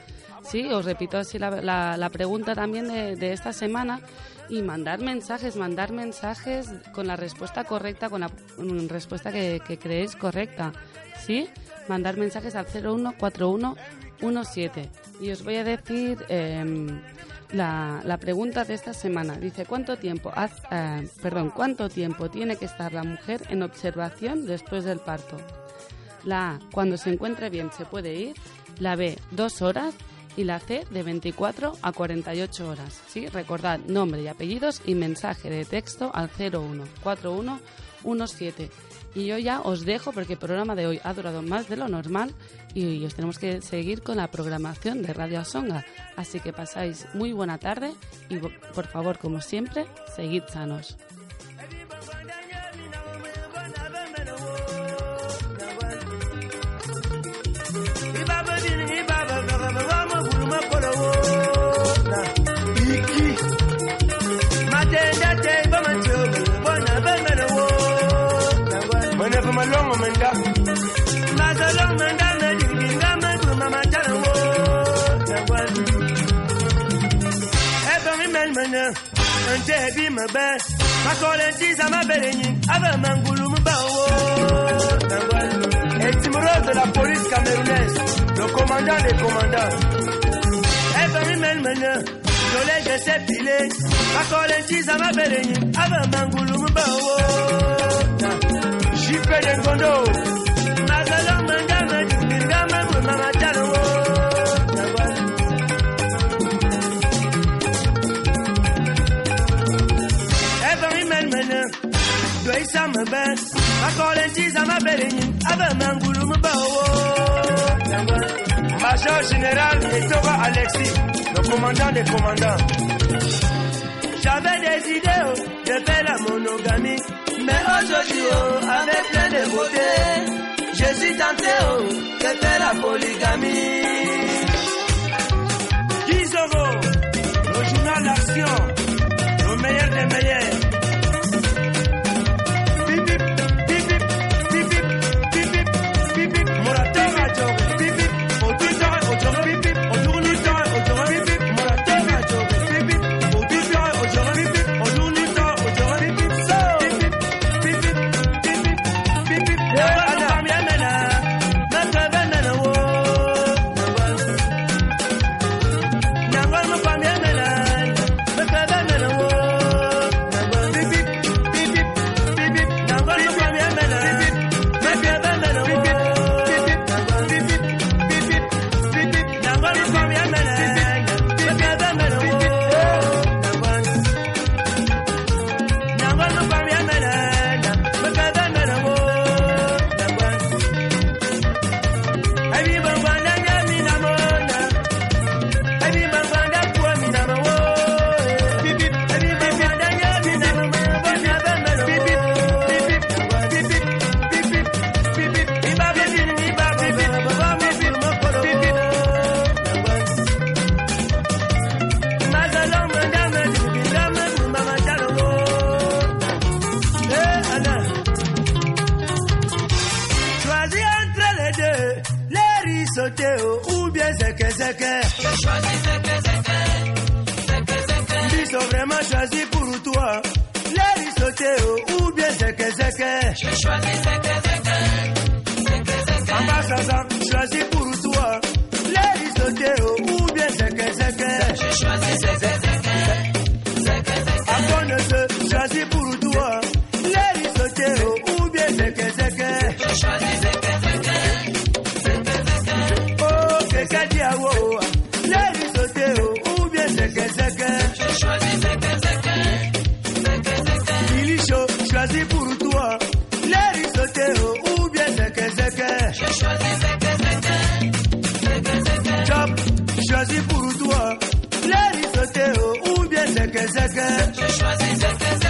Sí, os repito así la, pregunta también de esta semana y mandar mensajes, mandar mensajes con la respuesta correcta, con la mm, respuesta que, creéis correcta. ¿Sí? Mandar mensajes al 014117. Y os voy a decir em, la, la pregunta de esta semana. Dice, ¿cuánto tiempo, haz- eh, perdón, ¿cuánto tiempo tiene que estar la mujer en observación después del parto? La A, cuando se encuentre bien se puede ir. La B, dos horas. Y la C, de 24 a 48 horas. ¿Sí? Recordad nombre y apellidos y mensaje de texto al 014117. Y yo ya os dejo porque el programa de hoy ha durado más de lo normal y os tenemos que seguir con la programación de Radio Asonga. Así que pasáis muy buena tarde y por favor, como siempre, seguid sanos.
long manda ma long digi ma e ba mi mel mena nje bi ma ba ma ko le ti za ma ni aba mangulu mu ba wo. De la police camerounaise le commandant des commandants. E ba mi mel mena ma ça m'a belle, avant Mangoulou kwenye kondo Major général Etoba Alexis, le commandant des commandants. J'avais des idées oh, de faire la monogamie. Mais aujourd'hui, oh, avec plein de beauté, je suis tenté oh, de faire la polygamie. 10 euros, le journal d'action, le meilleur des meilleurs. Ese es que saques. Que زكا زكا زكا